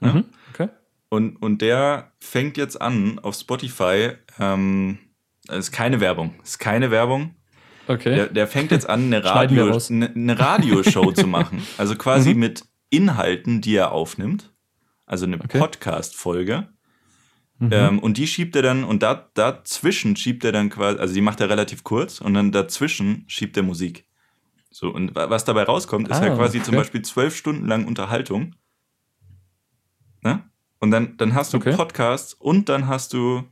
Ja? Mhm, okay. Und, und der fängt jetzt an auf Spotify, ähm, das ist keine Werbung, ist keine Werbung. Okay. Der, der fängt jetzt an, eine, Radio, eine, eine Radioshow zu machen. Also quasi mhm. mit Inhalten, die er aufnimmt. Also eine okay. Podcast-Folge. Mhm. Ähm, und die schiebt er dann, und da, dazwischen schiebt er dann quasi, also die macht er relativ kurz, und dann dazwischen schiebt er Musik. So, und was dabei rauskommt, ist ah, ja quasi okay. zum Beispiel zwölf Stunden lang Unterhaltung. Ne? Und dann, dann hast du okay. Podcasts und dann hast du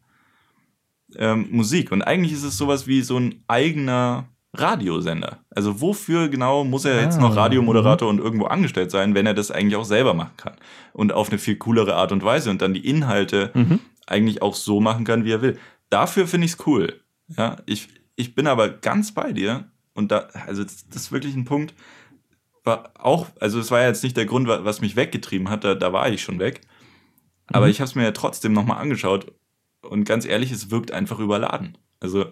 ähm, Musik. Und eigentlich ist es sowas wie so ein eigener Radiosender. Also wofür genau muss er jetzt noch Ah, Radiomoderator und irgendwo angestellt sein, wenn er das eigentlich auch selber machen kann? Und auf eine viel coolere Art und Weise und dann die Inhalte Mhm. eigentlich auch so machen kann, wie er will. Dafür finde ich es cool. Ja, ich, ich bin aber ganz bei dir und da, also das, ist wirklich ein Punkt, war auch, also es war ja jetzt nicht der Grund, wa- was mich weggetrieben hat, da, da war ich schon weg. Aber Mhm. ich habe es mir ja trotzdem nochmal angeschaut und ganz ehrlich, es wirkt einfach überladen. Also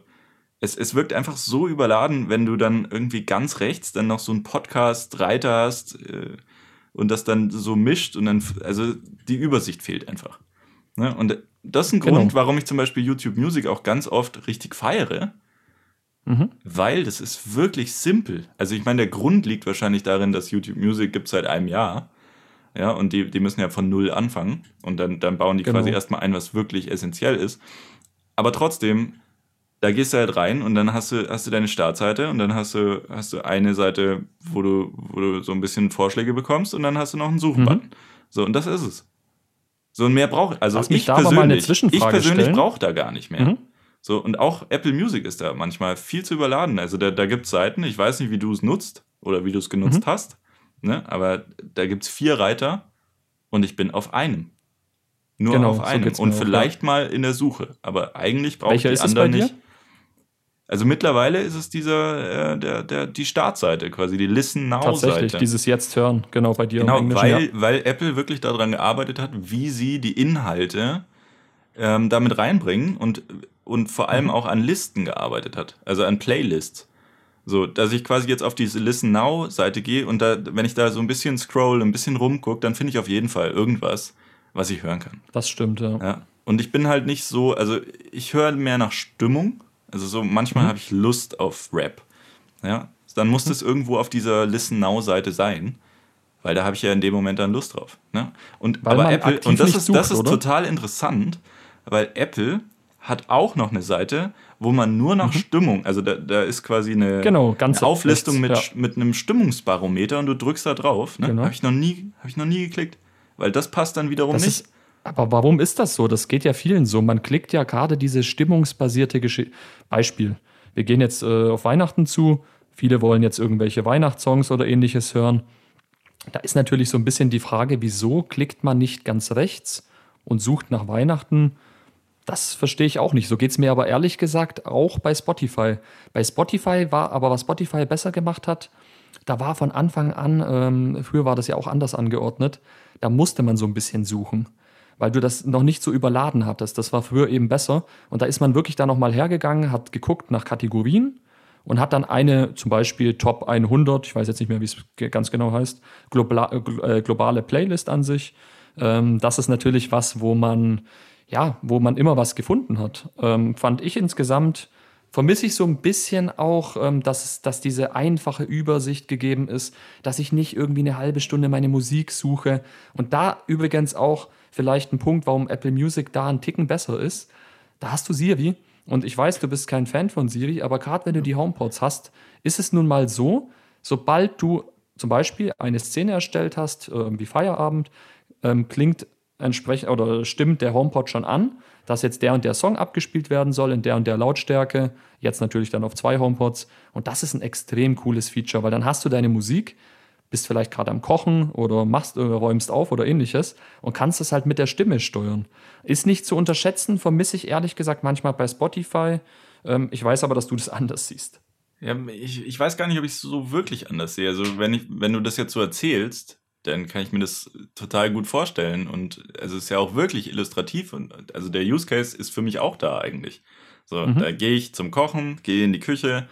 es, es wirkt einfach so überladen, wenn du dann irgendwie ganz rechts dann noch so einen Podcast-Reiter hast äh, und das dann so mischt und dann, also die Übersicht fehlt einfach. Ne? Und das ist ein Genau. Grund, warum ich zum Beispiel YouTube Music auch ganz oft richtig feiere, Mhm. weil das ist wirklich simpel. Also ich meine, der Grund liegt wahrscheinlich darin, dass YouTube Music gibt seit einem Jahr. Ja, und die, die müssen ja von null anfangen. Und dann, dann bauen die Genau. quasi erstmal ein, was wirklich essentiell ist. Aber trotzdem, da gehst du halt rein und dann hast du, hast du deine Startseite und dann hast du, hast du eine Seite, wo du, wo du so ein bisschen Vorschläge bekommst und dann hast du noch einen Suchen-Button. So, und das ist es. So, und mehr braucht, also Lass ich persönlich, ich persönlich brauche da gar nicht mehr. Mhm. So, und auch Apple Music ist da manchmal viel zu überladen. Also da, da gibt es Seiten, ich weiß nicht, wie du es nutzt oder wie du es genutzt Mhm. hast, ne? aber da gibt es vier Reiter und ich bin auf einem. Nur Genau, auf so einem. mir und auch, vielleicht mal in der Suche. Aber eigentlich brauche ich die anderen nicht. Also mittlerweile ist es dieser, äh, der, der, die Startseite, quasi die Listen Tatsächlich, Now-Seite. dieses Jetzt hören, genau bei dir Genau, im Englischen. weil, ja. weil Apple wirklich daran gearbeitet hat, wie sie die Inhalte ähm, damit reinbringen und, und vor Mhm. allem auch an Listen gearbeitet hat, also an Playlists. So, dass ich quasi jetzt auf diese Listen Now Seite gehe und da, wenn ich da so ein bisschen scroll, ein bisschen rumgucke, dann finde ich auf jeden Fall irgendwas, was ich hören kann. Das stimmt, ja. Ja. Und ich bin halt nicht so, also ich höre mehr nach Stimmung. Also so manchmal Mhm. habe ich Lust auf Rap. Ja. Dann muss das irgendwo auf dieser Listen Now Seite sein, weil da habe ich ja in dem Moment dann Lust drauf. Ne? Und Weil aber Apple und das ist das sucht, ist oder? total interessant, weil Apple hat auch noch eine Seite, wo man nur nach Stimmung, also da, da ist quasi eine, Mhm. Genau, eine Auflistung mit, rechts, mit einem Stimmungsbarometer und du drückst da drauf. Ne? Genau. Habe ich noch nie, habe ich noch nie geklickt, weil das passt dann wiederum Das nicht. ist, aber warum ist das so? Das geht ja vielen so. Man klickt ja gerade diese stimmungsbasierte Geschichte. Beispiel. Wir gehen jetzt äh, auf Weihnachten zu. Viele wollen jetzt irgendwelche Weihnachtssongs oder ähnliches hören. Da ist natürlich so ein bisschen die Frage, wieso klickt man nicht ganz rechts und sucht nach Weihnachten? Das verstehe ich auch nicht. So geht es mir aber ehrlich gesagt auch bei Spotify. Bei Spotify war aber, was Spotify besser gemacht hat, da war von Anfang an, ähm, früher war das ja auch anders angeordnet, da musste man so ein bisschen suchen, weil du das noch nicht so überladen hattest. Das war früher eben besser. Und da ist man wirklich da nochmal hergegangen, hat geguckt nach Kategorien und hat dann eine, zum Beispiel Top 100, ich weiß jetzt nicht mehr, wie es ganz genau heißt, äh, globale Playlist an sich. Ähm, das ist natürlich was, wo man, ja, wo man immer was gefunden hat. Ähm, fand ich insgesamt, vermisse ich so ein bisschen auch, ähm, dass, dass diese einfache Übersicht gegeben ist, dass ich nicht irgendwie eine halbe Stunde meine Musik suche. Und da übrigens auch vielleicht ein Punkt, warum Apple Music da einen Ticken besser ist. Da hast du Siri. Und ich weiß, du bist kein Fan von Siri, aber gerade wenn du die HomePods hast, ist es nun mal so, sobald du zum Beispiel eine Szene erstellt hast, äh, wie Feierabend, ähm, klingt entsprechend oder stimmt der HomePod schon an, dass jetzt der und der Song abgespielt werden soll in der und der Lautstärke. Jetzt natürlich dann auf zwei HomePods. Und das ist ein extrem cooles Feature, weil dann hast du deine Musik, bist vielleicht gerade am Kochen oder machst, äh, räumst auf oder ähnliches und kannst es halt mit der Stimme steuern. Ist nicht zu unterschätzen, vermisse ich ehrlich gesagt manchmal bei Spotify. Ähm, ich weiß aber, dass du das anders siehst. Ja, ich, ich weiß gar nicht, ob ich es so wirklich anders sehe. Also, wenn, ich, wenn du das jetzt so erzählst, dann kann ich mir das total gut vorstellen. Und also es ist ja auch wirklich illustrativ. Und also der Use Case ist für mich auch da eigentlich. So, Mhm. da gehe ich zum Kochen, gehe in die Küche,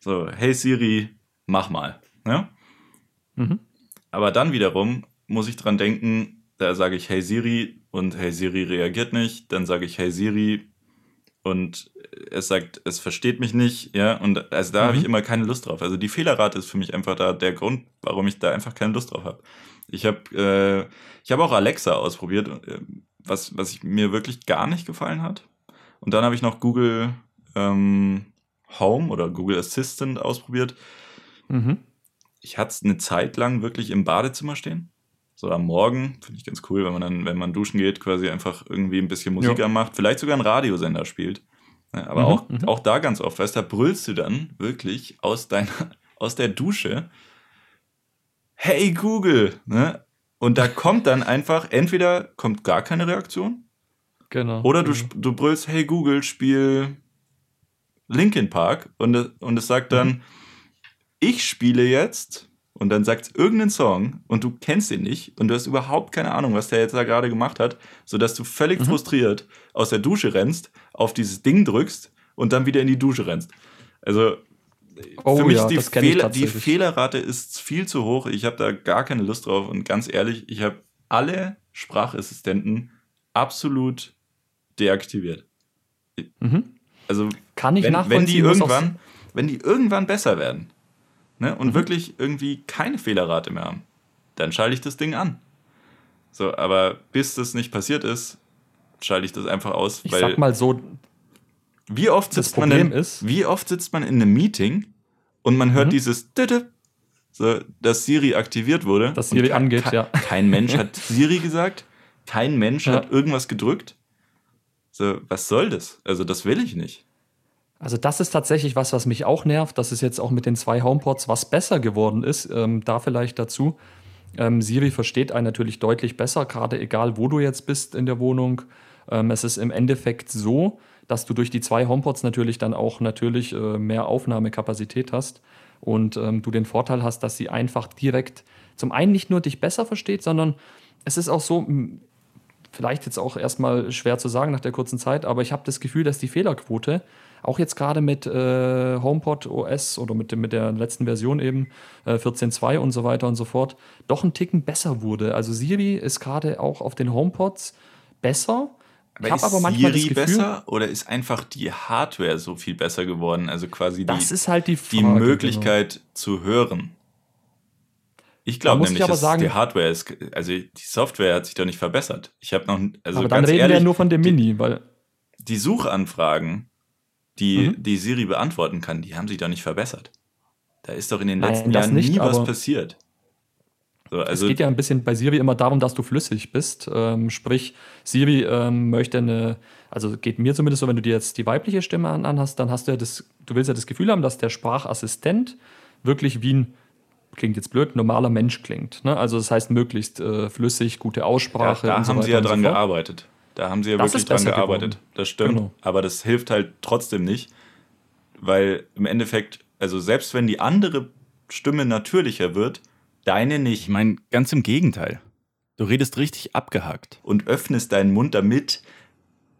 so, hey Siri, mach mal. Ja? Mhm. Aber dann wiederum muss ich dran denken, da sage ich Hey Siri und Hey Siri reagiert nicht. Dann sage ich Hey Siri und es sagt, es versteht mich nicht. Ja, und also da habe ich Mhm. immer keine Lust drauf. Also die Fehlerrate ist für mich einfach da der Grund, warum ich da einfach keine Lust drauf habe. Ich habe äh, ich habe auch Alexa ausprobiert, äh, was, was ich, mir wirklich gar nicht gefallen hat. Und dann habe ich noch Google ähm, Home oder Google Assistant ausprobiert Mhm. ich hatte es eine Zeit lang wirklich im Badezimmer stehen. So am Morgen, finde ich ganz cool, wenn man dann, wenn man duschen geht, quasi einfach irgendwie ein bisschen Musik Ja. anmacht, vielleicht sogar einen Radiosender spielt. Ja, aber mhm, auch, mhm. auch da ganz oft, weißt du, da brüllst du dann wirklich aus deiner, aus der Dusche, hey Google, ne? Und da kommt dann einfach, entweder kommt gar keine Reaktion, genau. oder du, mhm. du brüllst, hey Google, spiel Linkin Park und, und es sagt dann, mhm. ich spiele jetzt und dann sagt es irgendeinen Song und du kennst ihn nicht und du hast überhaupt keine Ahnung, was der jetzt da gerade gemacht hat, sodass du völlig mhm. frustriert aus der Dusche rennst, auf dieses Ding drückst und dann wieder in die Dusche rennst. Also oh, für mich ja, die, Fehler, die Fehlerrate ist viel zu hoch. Ich habe da gar keine Lust drauf und ganz ehrlich, ich habe alle Sprachassistenten absolut deaktiviert. Mhm. Also kann ich wenn, wenn die irgendwann, wenn die irgendwann besser werden, ne, und mhm. wirklich irgendwie keine Fehlerrate mehr haben, dann schalte ich das Ding an. So, aber bis das nicht passiert ist, schalte ich das einfach aus. Ich sag mal so, wie oft sitzt man in, ist, wie oft sitzt man in einem Meeting und man hört mhm. dieses so, dass Siri aktiviert wurde. Dass Siri angeht, ja. Kein Mensch hat Siri gesagt, kein Mensch ja. hat irgendwas gedrückt. So, was soll das? Also, das will ich nicht. Also das ist tatsächlich was, was mich auch nervt. Das ist jetzt auch mit den zwei HomePods was besser geworden ist. Ähm, da vielleicht dazu. Ähm, Siri versteht einen natürlich deutlich besser, gerade egal, wo du jetzt bist in der Wohnung. Ähm, es ist im Endeffekt so, dass du durch die zwei HomePods natürlich dann auch natürlich äh, mehr Aufnahmekapazität hast und ähm, du den Vorteil hast, dass sie einfach direkt zum einen nicht nur dich besser versteht, sondern es ist auch so, vielleicht jetzt auch erstmal schwer zu sagen nach der kurzen Zeit, aber ich habe das Gefühl, dass die Fehlerquote auch jetzt gerade mit äh, HomePod OS oder mit, mit der letzten Version eben äh, 14.2 und so weiter und so fort, doch ein Ticken besser wurde. Also Siri ist gerade auch auf den HomePods besser. Aber ich ist aber manchmal Siri das Gefühl, besser oder ist einfach die Hardware so viel besser geworden? Also quasi die, halt die, Frage, die Möglichkeit genau. zu hören. Ich glaube nämlich, ich dass sagen, die Hardware ist, also die Software hat sich doch nicht verbessert. Ich habe noch, also aber dann reden ehrlich, wir ja nur von dem Mini, weil die Suchanfragen die, mhm. die Siri beantworten kann, die haben sich doch nicht verbessert. Da ist doch in den letzten Nein, Jahren nicht, nie was passiert. So, also es geht ja ein bisschen bei Siri immer darum, dass du flüssig bist. Ähm, sprich, Siri ähm, möchte eine, also geht mir zumindest so, wenn du dir jetzt die weibliche Stimme an, anhast, dann hast du ja das, du willst ja das Gefühl haben, dass der Sprachassistent wirklich wie ein, klingt jetzt blöd, normaler Mensch klingt. Ne? Also das heißt möglichst äh, flüssig, gute Aussprache. Ja, da haben so sie ja dran so gearbeitet. Da haben sie ja das wirklich dran gearbeitet. Geworden. Das stimmt. Genau. Aber das hilft halt trotzdem nicht, weil im Endeffekt, also selbst wenn die andere Stimme natürlicher wird, deine nicht. Ich meine, ganz im Gegenteil. Du redest richtig abgehackt. Und öffnest deinen Mund damit,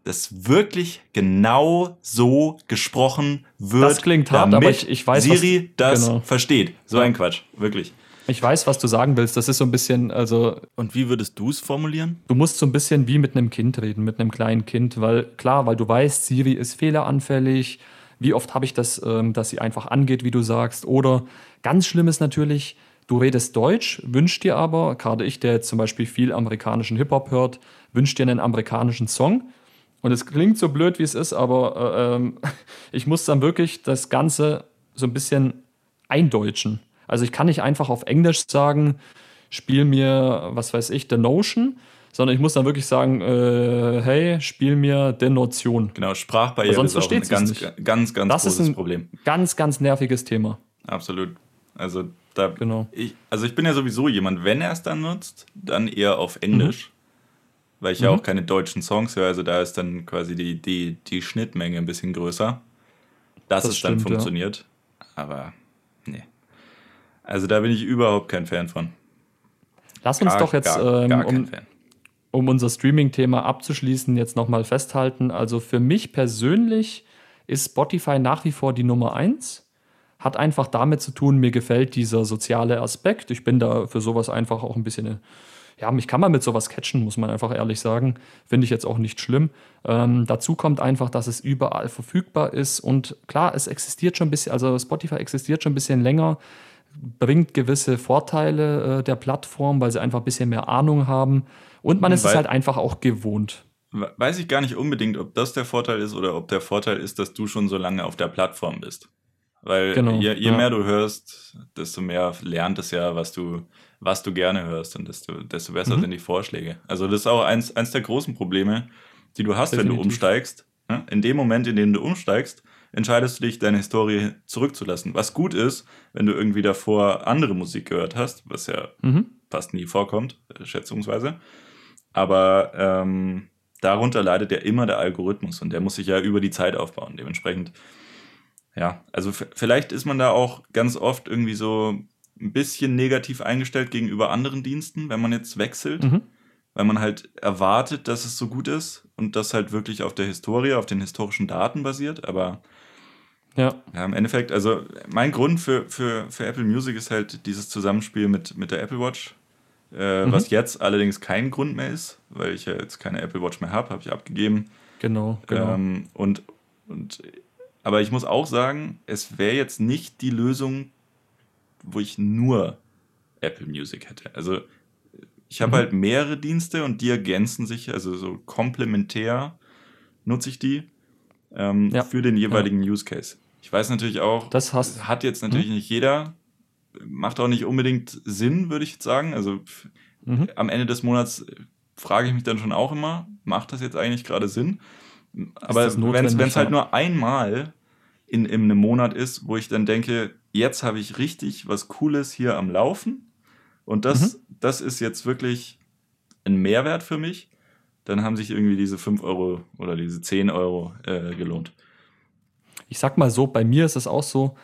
dass wirklich genau so gesprochen wird. Das klingt hart, aber ich, ich weiß, Siri was, das genau. versteht. So ein Quatsch, wirklich. Ich weiß, was du sagen willst. Das ist so ein bisschen, also. Und wie würdest du es formulieren? Du musst so ein bisschen wie mit einem Kind reden, mit einem kleinen Kind, weil klar, weil du weißt, Siri ist fehleranfällig. Wie oft habe ich das, ähm, dass sie einfach angeht, wie du sagst? Oder ganz schlimm ist natürlich, du redest Deutsch, wünschst dir aber, gerade ich, der jetzt zum Beispiel viel amerikanischen Hip-Hop hört, wünscht dir einen amerikanischen Song. Und es klingt so blöd, wie es ist, aber äh, ähm, ich muss dann wirklich das Ganze so ein bisschen eindeutschen. Also ich kann nicht einfach auf Englisch sagen, spiel mir, was weiß ich, The Notion, sondern ich muss dann wirklich sagen, äh, hey, spiel mir The Notion. Genau, Sprachbarriere sonst ist auch ein ganz, nicht. ganz, ganz das großes ist ein Problem. Ganz, ganz nerviges Thema. Absolut. Also da, genau. Ich, also ich bin ja sowieso jemand, wenn er es dann nutzt, dann eher auf Englisch. Mhm. Weil ich mhm. ja auch keine deutschen Songs höre, also da ist dann quasi die, die, die Schnittmenge ein bisschen größer. Dass das es stimmt, dann funktioniert. Ja. Aber nee. Also da bin ich überhaupt kein Fan von. Lass uns gar, doch jetzt, gar, gar ähm, um, um, unser Streaming-Thema abzuschließen, jetzt nochmal festhalten. Also für mich persönlich ist Spotify nach wie vor die Nummer eins. Hat einfach damit zu tun, mir gefällt dieser soziale Aspekt. Ich bin da für sowas einfach auch ein bisschen, ja, mich kann man mit sowas catchen, muss man einfach ehrlich sagen. Finde ich jetzt auch nicht schlimm. Ähm, dazu kommt einfach, dass es überall verfügbar ist und klar, es existiert schon ein bisschen, also Spotify existiert schon ein bisschen länger bringt gewisse Vorteile äh, der Plattform, weil sie einfach ein bisschen mehr Ahnung haben. Und man ist weil, es halt einfach auch gewohnt. Weiß ich gar nicht unbedingt, ob das der Vorteil ist oder ob der Vorteil ist, dass du schon so lange auf der Plattform bist. Weil genau, je, je ja. mehr du hörst, desto mehr lernt es ja, was du, was du gerne hörst und desto, besser mhm. sind die Vorschläge. Also das ist auch eins, eins der großen Probleme, die du hast, Definitiv. wenn du umsteigst. Ne? In dem Moment, in dem du umsteigst, entscheidest du dich, deine Historie zurückzulassen. Was gut ist, wenn du irgendwie davor andere Musik gehört hast, was ja mhm. fast nie vorkommt, äh, schätzungsweise. Aber ähm, darunter leidet ja immer der Algorithmus und der muss sich ja über die Zeit aufbauen. Dementsprechend, ja, also vielleicht ist man da auch ganz oft irgendwie so ein bisschen negativ eingestellt gegenüber anderen Diensten, wenn man jetzt wechselt. Mhm weil man halt erwartet, dass es so gut ist und das halt wirklich auf der Historie, auf den historischen Daten basiert. Aber ja. ja im Endeffekt, also mein Grund für, für, für Apple Music ist halt dieses Zusammenspiel mit, mit der Apple Watch. Äh, mhm. Was jetzt allerdings kein Grund mehr ist, weil ich ja jetzt keine Apple Watch mehr habe, habe ich abgegeben. Genau, genau. Ähm, und, und, aber ich muss auch sagen, es wäre jetzt nicht die Lösung, wo ich nur Apple Music hätte. Also ich habe mhm. halt mehrere Dienste und die ergänzen sich, also so komplementär nutze ich die ähm, ja. für den jeweiligen ja. Use Case. Ich weiß natürlich auch, das hast, hat jetzt natürlich mhm. nicht jeder, macht auch nicht unbedingt Sinn, würde ich jetzt sagen. Also mhm. am Ende des Monats frage ich mich dann schon auch immer, macht das jetzt eigentlich gerade Sinn? Aber wenn es halt nur einmal in, in einem Monat ist, wo ich dann denke, jetzt habe ich richtig was Cooles hier am Laufen und das, mhm. das ist jetzt wirklich ein Mehrwert für mich. Dann haben sich irgendwie diese 5 Euro oder diese 10 Euro äh, gelohnt. Ich sag mal so, bei mir ist es auch so,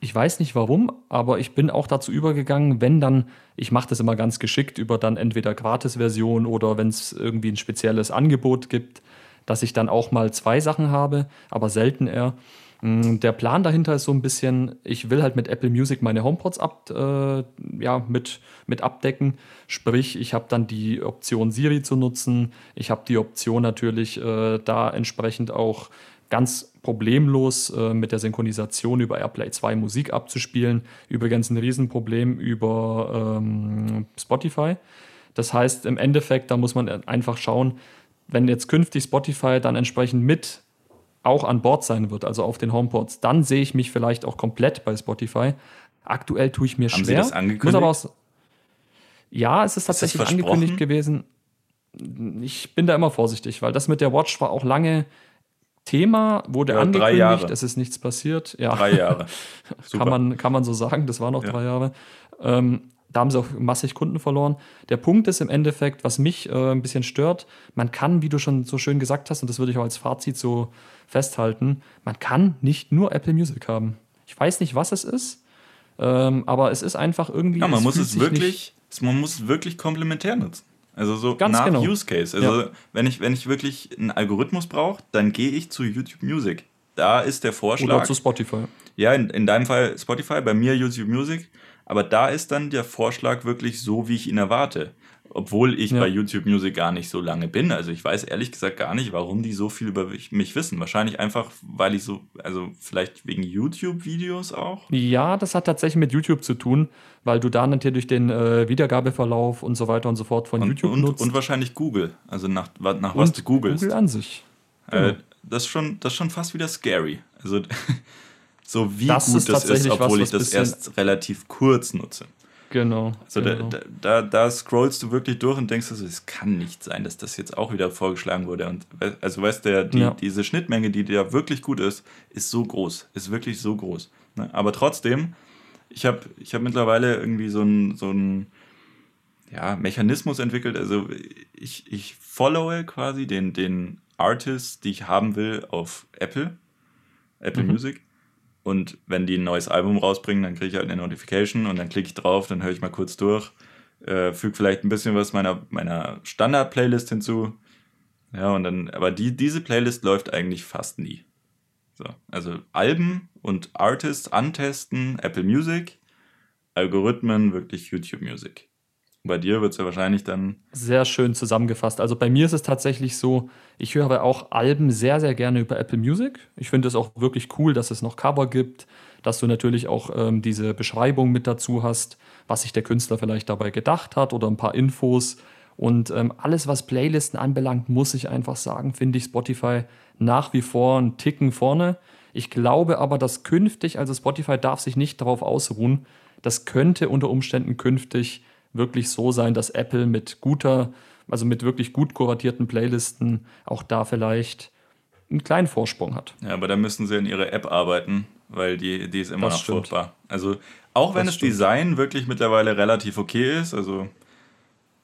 ich weiß nicht warum, aber ich bin auch dazu übergegangen, wenn dann, ich mache das immer ganz geschickt über dann entweder Gratis-Version oder wenn es irgendwie ein spezielles Angebot gibt, dass ich dann auch mal zwei Sachen habe, aber selten eher. Mm, der Plan dahinter ist so ein bisschen, ich will halt mit Apple Music meine HomePods ab, äh, ja, mit, mit abdecken. Sprich, ich habe dann die Option Siri zu nutzen. Ich habe die Option natürlich äh, da entsprechend auch ganz problemlos äh, mit der Synchronisation über AirPlay 2 Musik abzuspielen. Übrigens ein Riesenproblem über ähm, Spotify. Das heißt, im Endeffekt, da muss man einfach schauen, wenn jetzt künftig Spotify dann entsprechend mit auch an Bord sein wird, also auf den HomePods, dann sehe ich mich vielleicht auch komplett bei Spotify. Aktuell tue ich mir Haben schwer. Sie das angekündigt? aber auch, ja, es ist tatsächlich ist angekündigt gewesen. Ich bin da immer vorsichtig, weil das mit der Watch war auch lange Thema, wurde ja, angekündigt, es ist nichts passiert. Ja. Drei Jahre. kann, man, kann man so sagen, das waren noch ja. drei Jahre. Ähm, da haben sie auch massig Kunden verloren. Der Punkt ist im Endeffekt, was mich äh, ein bisschen stört, man kann, wie du schon so schön gesagt hast, und das würde ich auch als Fazit so festhalten, man kann nicht nur Apple Music haben. Ich weiß nicht, was es ist, ähm, aber es ist einfach irgendwie. Ja, man muss es wirklich, man muss es wirklich komplementär nutzen. Also so Ganz nach genau. Use Case. Also ja. wenn, ich, wenn ich wirklich einen Algorithmus brauche, dann gehe ich zu YouTube Music. Da ist der Vorschlag. Oder zu Spotify. Ja, in, in deinem Fall Spotify, bei mir YouTube Music. Aber da ist dann der Vorschlag wirklich so, wie ich ihn erwarte. Obwohl ich ja. bei YouTube Music gar nicht so lange bin. Also ich weiß ehrlich gesagt gar nicht, warum die so viel über mich wissen. Wahrscheinlich einfach, weil ich so, also vielleicht wegen YouTube-Videos auch. Ja, das hat tatsächlich mit YouTube zu tun, weil du da natürlich den äh, Wiedergabeverlauf und so weiter und so fort von und, YouTube und, nutzt. Und wahrscheinlich Google. Also nach, nach was du googelst. Google an sich. Äh, genau. Äh, das, ist schon, das ist schon fast wieder scary. Also so wie das gut das ist, obwohl was, ich das erst relativ kurz nutze. Genau. Also genau. Da, da, da, scrollst du wirklich durch und denkst, also, es kann nicht sein, dass das jetzt auch wieder vorgeschlagen wurde. Und also weißt du, die, ja. diese Schnittmenge, die da wirklich gut ist, ist so groß, ist wirklich so groß. Ne? Aber trotzdem, ich habe ich hab mittlerweile irgendwie so einen so ja, Mechanismus entwickelt. Also ich, ich followe quasi den, den Artist, die ich haben will, auf Apple, Apple mhm. Music. Und wenn die ein neues Album rausbringen, dann kriege ich halt eine Notification und dann klicke ich drauf, dann höre ich mal kurz durch, äh, füge vielleicht ein bisschen was meiner, meiner Standard-Playlist hinzu. Ja, und dann, aber die, diese Playlist läuft eigentlich fast nie. So, also Alben und Artists antesten, Apple Music, Algorithmen wirklich YouTube Music. Bei dir wird es ja wahrscheinlich dann. Sehr schön zusammengefasst. Also bei mir ist es tatsächlich so, ich höre auch Alben sehr, sehr gerne über Apple Music. Ich finde es auch wirklich cool, dass es noch Cover gibt, dass du natürlich auch ähm, diese Beschreibung mit dazu hast, was sich der Künstler vielleicht dabei gedacht hat oder ein paar Infos. Und ähm, alles, was Playlisten anbelangt, muss ich einfach sagen, finde ich Spotify nach wie vor einen Ticken vorne. Ich glaube aber, dass künftig, also Spotify darf sich nicht darauf ausruhen, das könnte unter Umständen künftig wirklich so sein, dass Apple mit guter, also mit wirklich gut kuratierten Playlisten auch da vielleicht einen kleinen Vorsprung hat. Ja, aber da müssen sie in ihrer App arbeiten, weil die, die ist immer das noch stimmt. furchtbar. Also auch wenn das, das Design wirklich mittlerweile relativ okay ist, also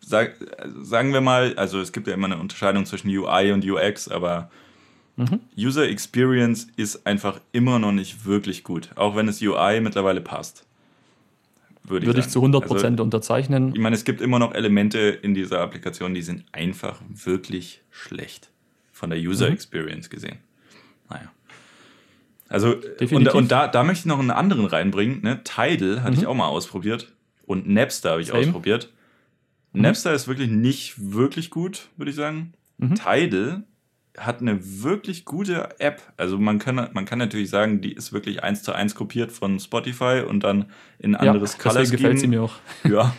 sag, sagen wir mal, also es gibt ja immer eine Unterscheidung zwischen UI und UX, aber mhm. User Experience ist einfach immer noch nicht wirklich gut, auch wenn es UI mittlerweile passt. Würde, Würde ich, ich, zu 100% also, unterzeichnen. Ich meine, es gibt immer noch Elemente in dieser Applikation, die sind einfach wirklich schlecht. Von der User mhm. Experience gesehen. Naja. Also, Definitiv. und, und da, da möchte ich noch einen anderen reinbringen. Ne? Tidal hatte mhm. ich auch mal ausprobiert. Und Napster habe ich Same. ausprobiert. Mhm. Napster ist wirklich nicht wirklich gut, würde ich sagen. Mhm. Tidal hat eine wirklich gute App. Also man kann, man kann natürlich sagen, die ist wirklich eins zu eins kopiert von Spotify und dann in ein anderes ja, Color Scheme. gefällt sie mir auch. Ja.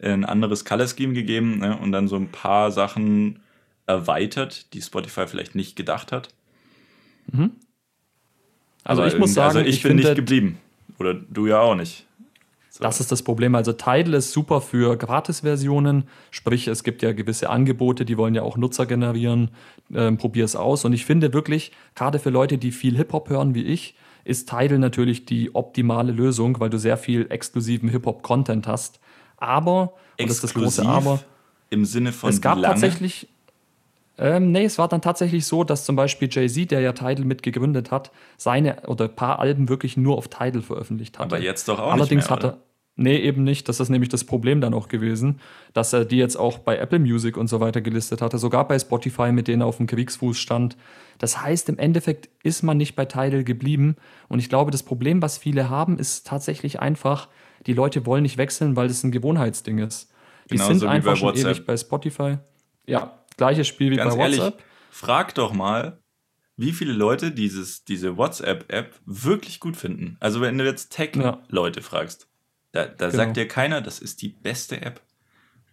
ein anderes Color Scheme gegeben ne? und dann so ein paar Sachen erweitert, die Spotify vielleicht nicht gedacht hat. Mhm. Also Aber ich muss sagen, also ich, ich bin nicht geblieben. Oder du ja auch nicht. So. Das ist das Problem. Also Tidal ist super für Gratis-Versionen, sprich es gibt ja gewisse Angebote, die wollen ja auch Nutzer generieren. Ähm, Probier es aus. Und ich finde wirklich, gerade für Leute, die viel Hip-Hop hören wie ich, ist Tidal natürlich die optimale Lösung, weil du sehr viel exklusiven Hip-Hop-Content hast. Aber, und das ist das große Aber, im Sinne von es gab tatsächlich ähm, nee, es war dann tatsächlich so, dass zum Beispiel Jay-Z, der ja Tidal mitgegründet hat, seine oder ein paar Alben wirklich nur auf Tidal veröffentlicht hat. Aber jetzt doch auch Allerdings nicht mehr, hat er, Nee, eben nicht. Das ist nämlich das Problem dann auch gewesen, dass er die jetzt auch bei Apple Music und so weiter gelistet hatte, sogar bei Spotify, mit denen er auf dem Kriegsfuß stand. Das heißt, im Endeffekt ist man nicht bei Tidal geblieben. Und ich glaube, das Problem, was viele haben, ist tatsächlich einfach, die Leute wollen nicht wechseln, weil das ein Gewohnheitsding ist. Die genau, sind einfach schon ewig bei Spotify. Ja, Gleiches Spiel wie Ganz bei WhatsApp. Ehrlich, frag doch mal, wie viele Leute dieses, diese WhatsApp-App wirklich gut finden. Also wenn du jetzt Tech-Leute ja. fragst, da, da genau. sagt dir keiner, das ist die beste App.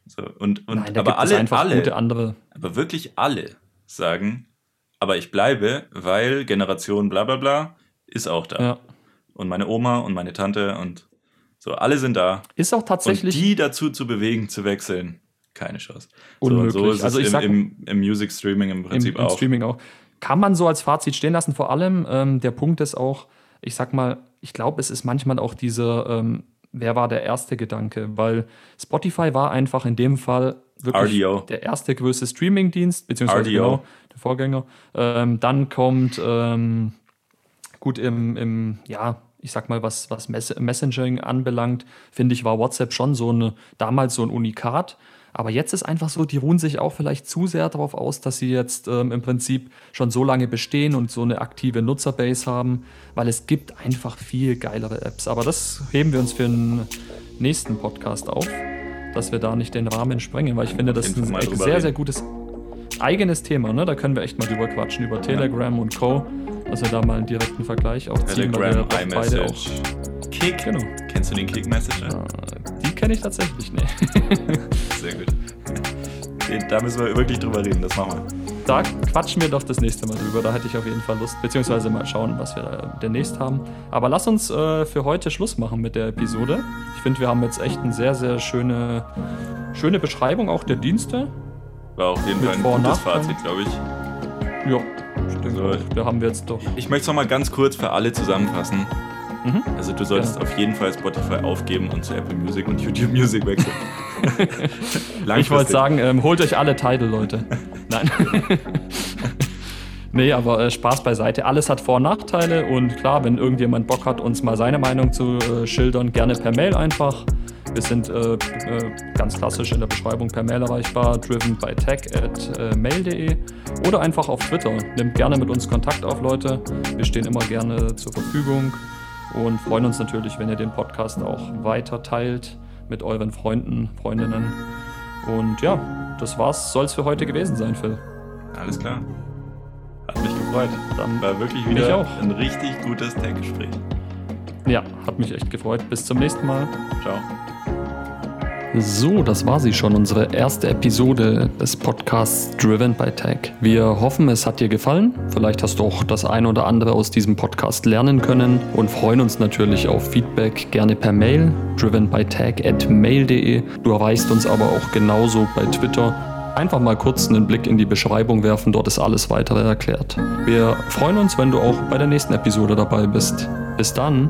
So, und, und Nein, aber alle, alle, andere. aber wirklich alle sagen, aber ich bleibe, weil Generation bla bla bla ist auch da. Ja. Und meine Oma und meine Tante und so, alle sind da. Ist auch tatsächlich. Und die dazu zu bewegen, zu wechseln, keine Chance. Unmöglich. So, so ist also ich im, sag, im, im, Music Streaming im Prinzip im, im auch. Streaming auch. Kann man so als Fazit stehen lassen. Vor allem ähm, der Punkt ist auch, ich sag mal, ich glaube, es ist manchmal auch diese, ähm, wer war der erste Gedanke? Weil Spotify war einfach in dem Fall wirklich RDO. der erste größte Streaming-Dienst, beziehungsweise genau, der Vorgänger. Ähm, dann kommt ähm, gut im, im, ja, ich sag mal, was, was Messaging anbelangt, finde ich, war WhatsApp schon so eine, damals so ein Unikat. Aber jetzt ist einfach so, die ruhen sich auch vielleicht zu sehr darauf aus, dass sie jetzt ähm, im Prinzip schon so lange bestehen und so eine aktive Nutzerbase haben, weil es gibt einfach viel geilere Apps. Aber das heben wir uns für den nächsten Podcast auf, dass wir da nicht den Rahmen sprengen, weil ich finde, das ist ein sehr, reden. sehr gutes eigenes Thema. Ne? Da können wir echt mal drüber quatschen, über Telegram ja. und Co., dass wir da mal einen direkten Vergleich auch ziehen, Telegram, auch Kick. Genau. Kennst du den Kick Messenger? Ja, die kenne ich tatsächlich, ne. Sehr gut. Da müssen wir wirklich drüber reden, das machen wir. Da quatschen wir doch das nächste Mal drüber, da hätte ich auf jeden Fall Lust, beziehungsweise mal schauen, was wir demnächst haben. Aber lass uns äh, für heute Schluss machen mit der Episode. Ich finde, wir haben jetzt echt eine sehr, sehr schöne, schöne Beschreibung auch der Dienste. War auf jeden Fall ein gutes Fazit, glaube ich. Ja, ich denke, so, da haben wir jetzt doch. Ich möchte es nochmal ganz kurz für alle zusammenfassen. Mhm. Also du solltest ja. auf jeden Fall Spotify aufgeben und zu Apple Music und YouTube Music wechseln. ich wollte sagen, ähm, holt euch alle Title, Leute. Nein. nee, aber äh, Spaß beiseite. Alles hat Vor- und Nachteile und klar, wenn irgendjemand Bock hat, uns mal seine Meinung zu äh, schildern, gerne per Mail einfach. Wir sind äh, äh ganz klassisch in der Beschreibung per Mail erreichbar, driven by tech at äh, mail.de oder einfach auf Twitter. Nehmt gerne mit uns Kontakt auf, Leute. Wir stehen immer gerne zur Verfügung und freuen uns natürlich, wenn ihr den Podcast auch weiter teilt mit euren Freunden, Freundinnen. Und ja, das war's, soll es für heute gewesen sein, Phil. Alles klar. Hat mich gefreut. Dann war wirklich wieder ein richtig gutes Tech-Gespräch. Ja, hat mich echt gefreut. Bis zum nächsten Mal. Ciao. So, das war sie schon, unsere erste Episode des Podcasts Driven by Tech. Wir hoffen, es hat dir gefallen. Vielleicht hast du auch das ein oder andere aus diesem Podcast lernen können und freuen uns natürlich auf Feedback gerne per Mail, drivenbytech. Du erreichst uns aber auch genauso bei Twitter einfach mal kurz einen Blick in die Beschreibung werfen, dort ist alles weitere erklärt. Wir freuen uns, wenn du auch bei der nächsten Episode dabei bist. Bis dann!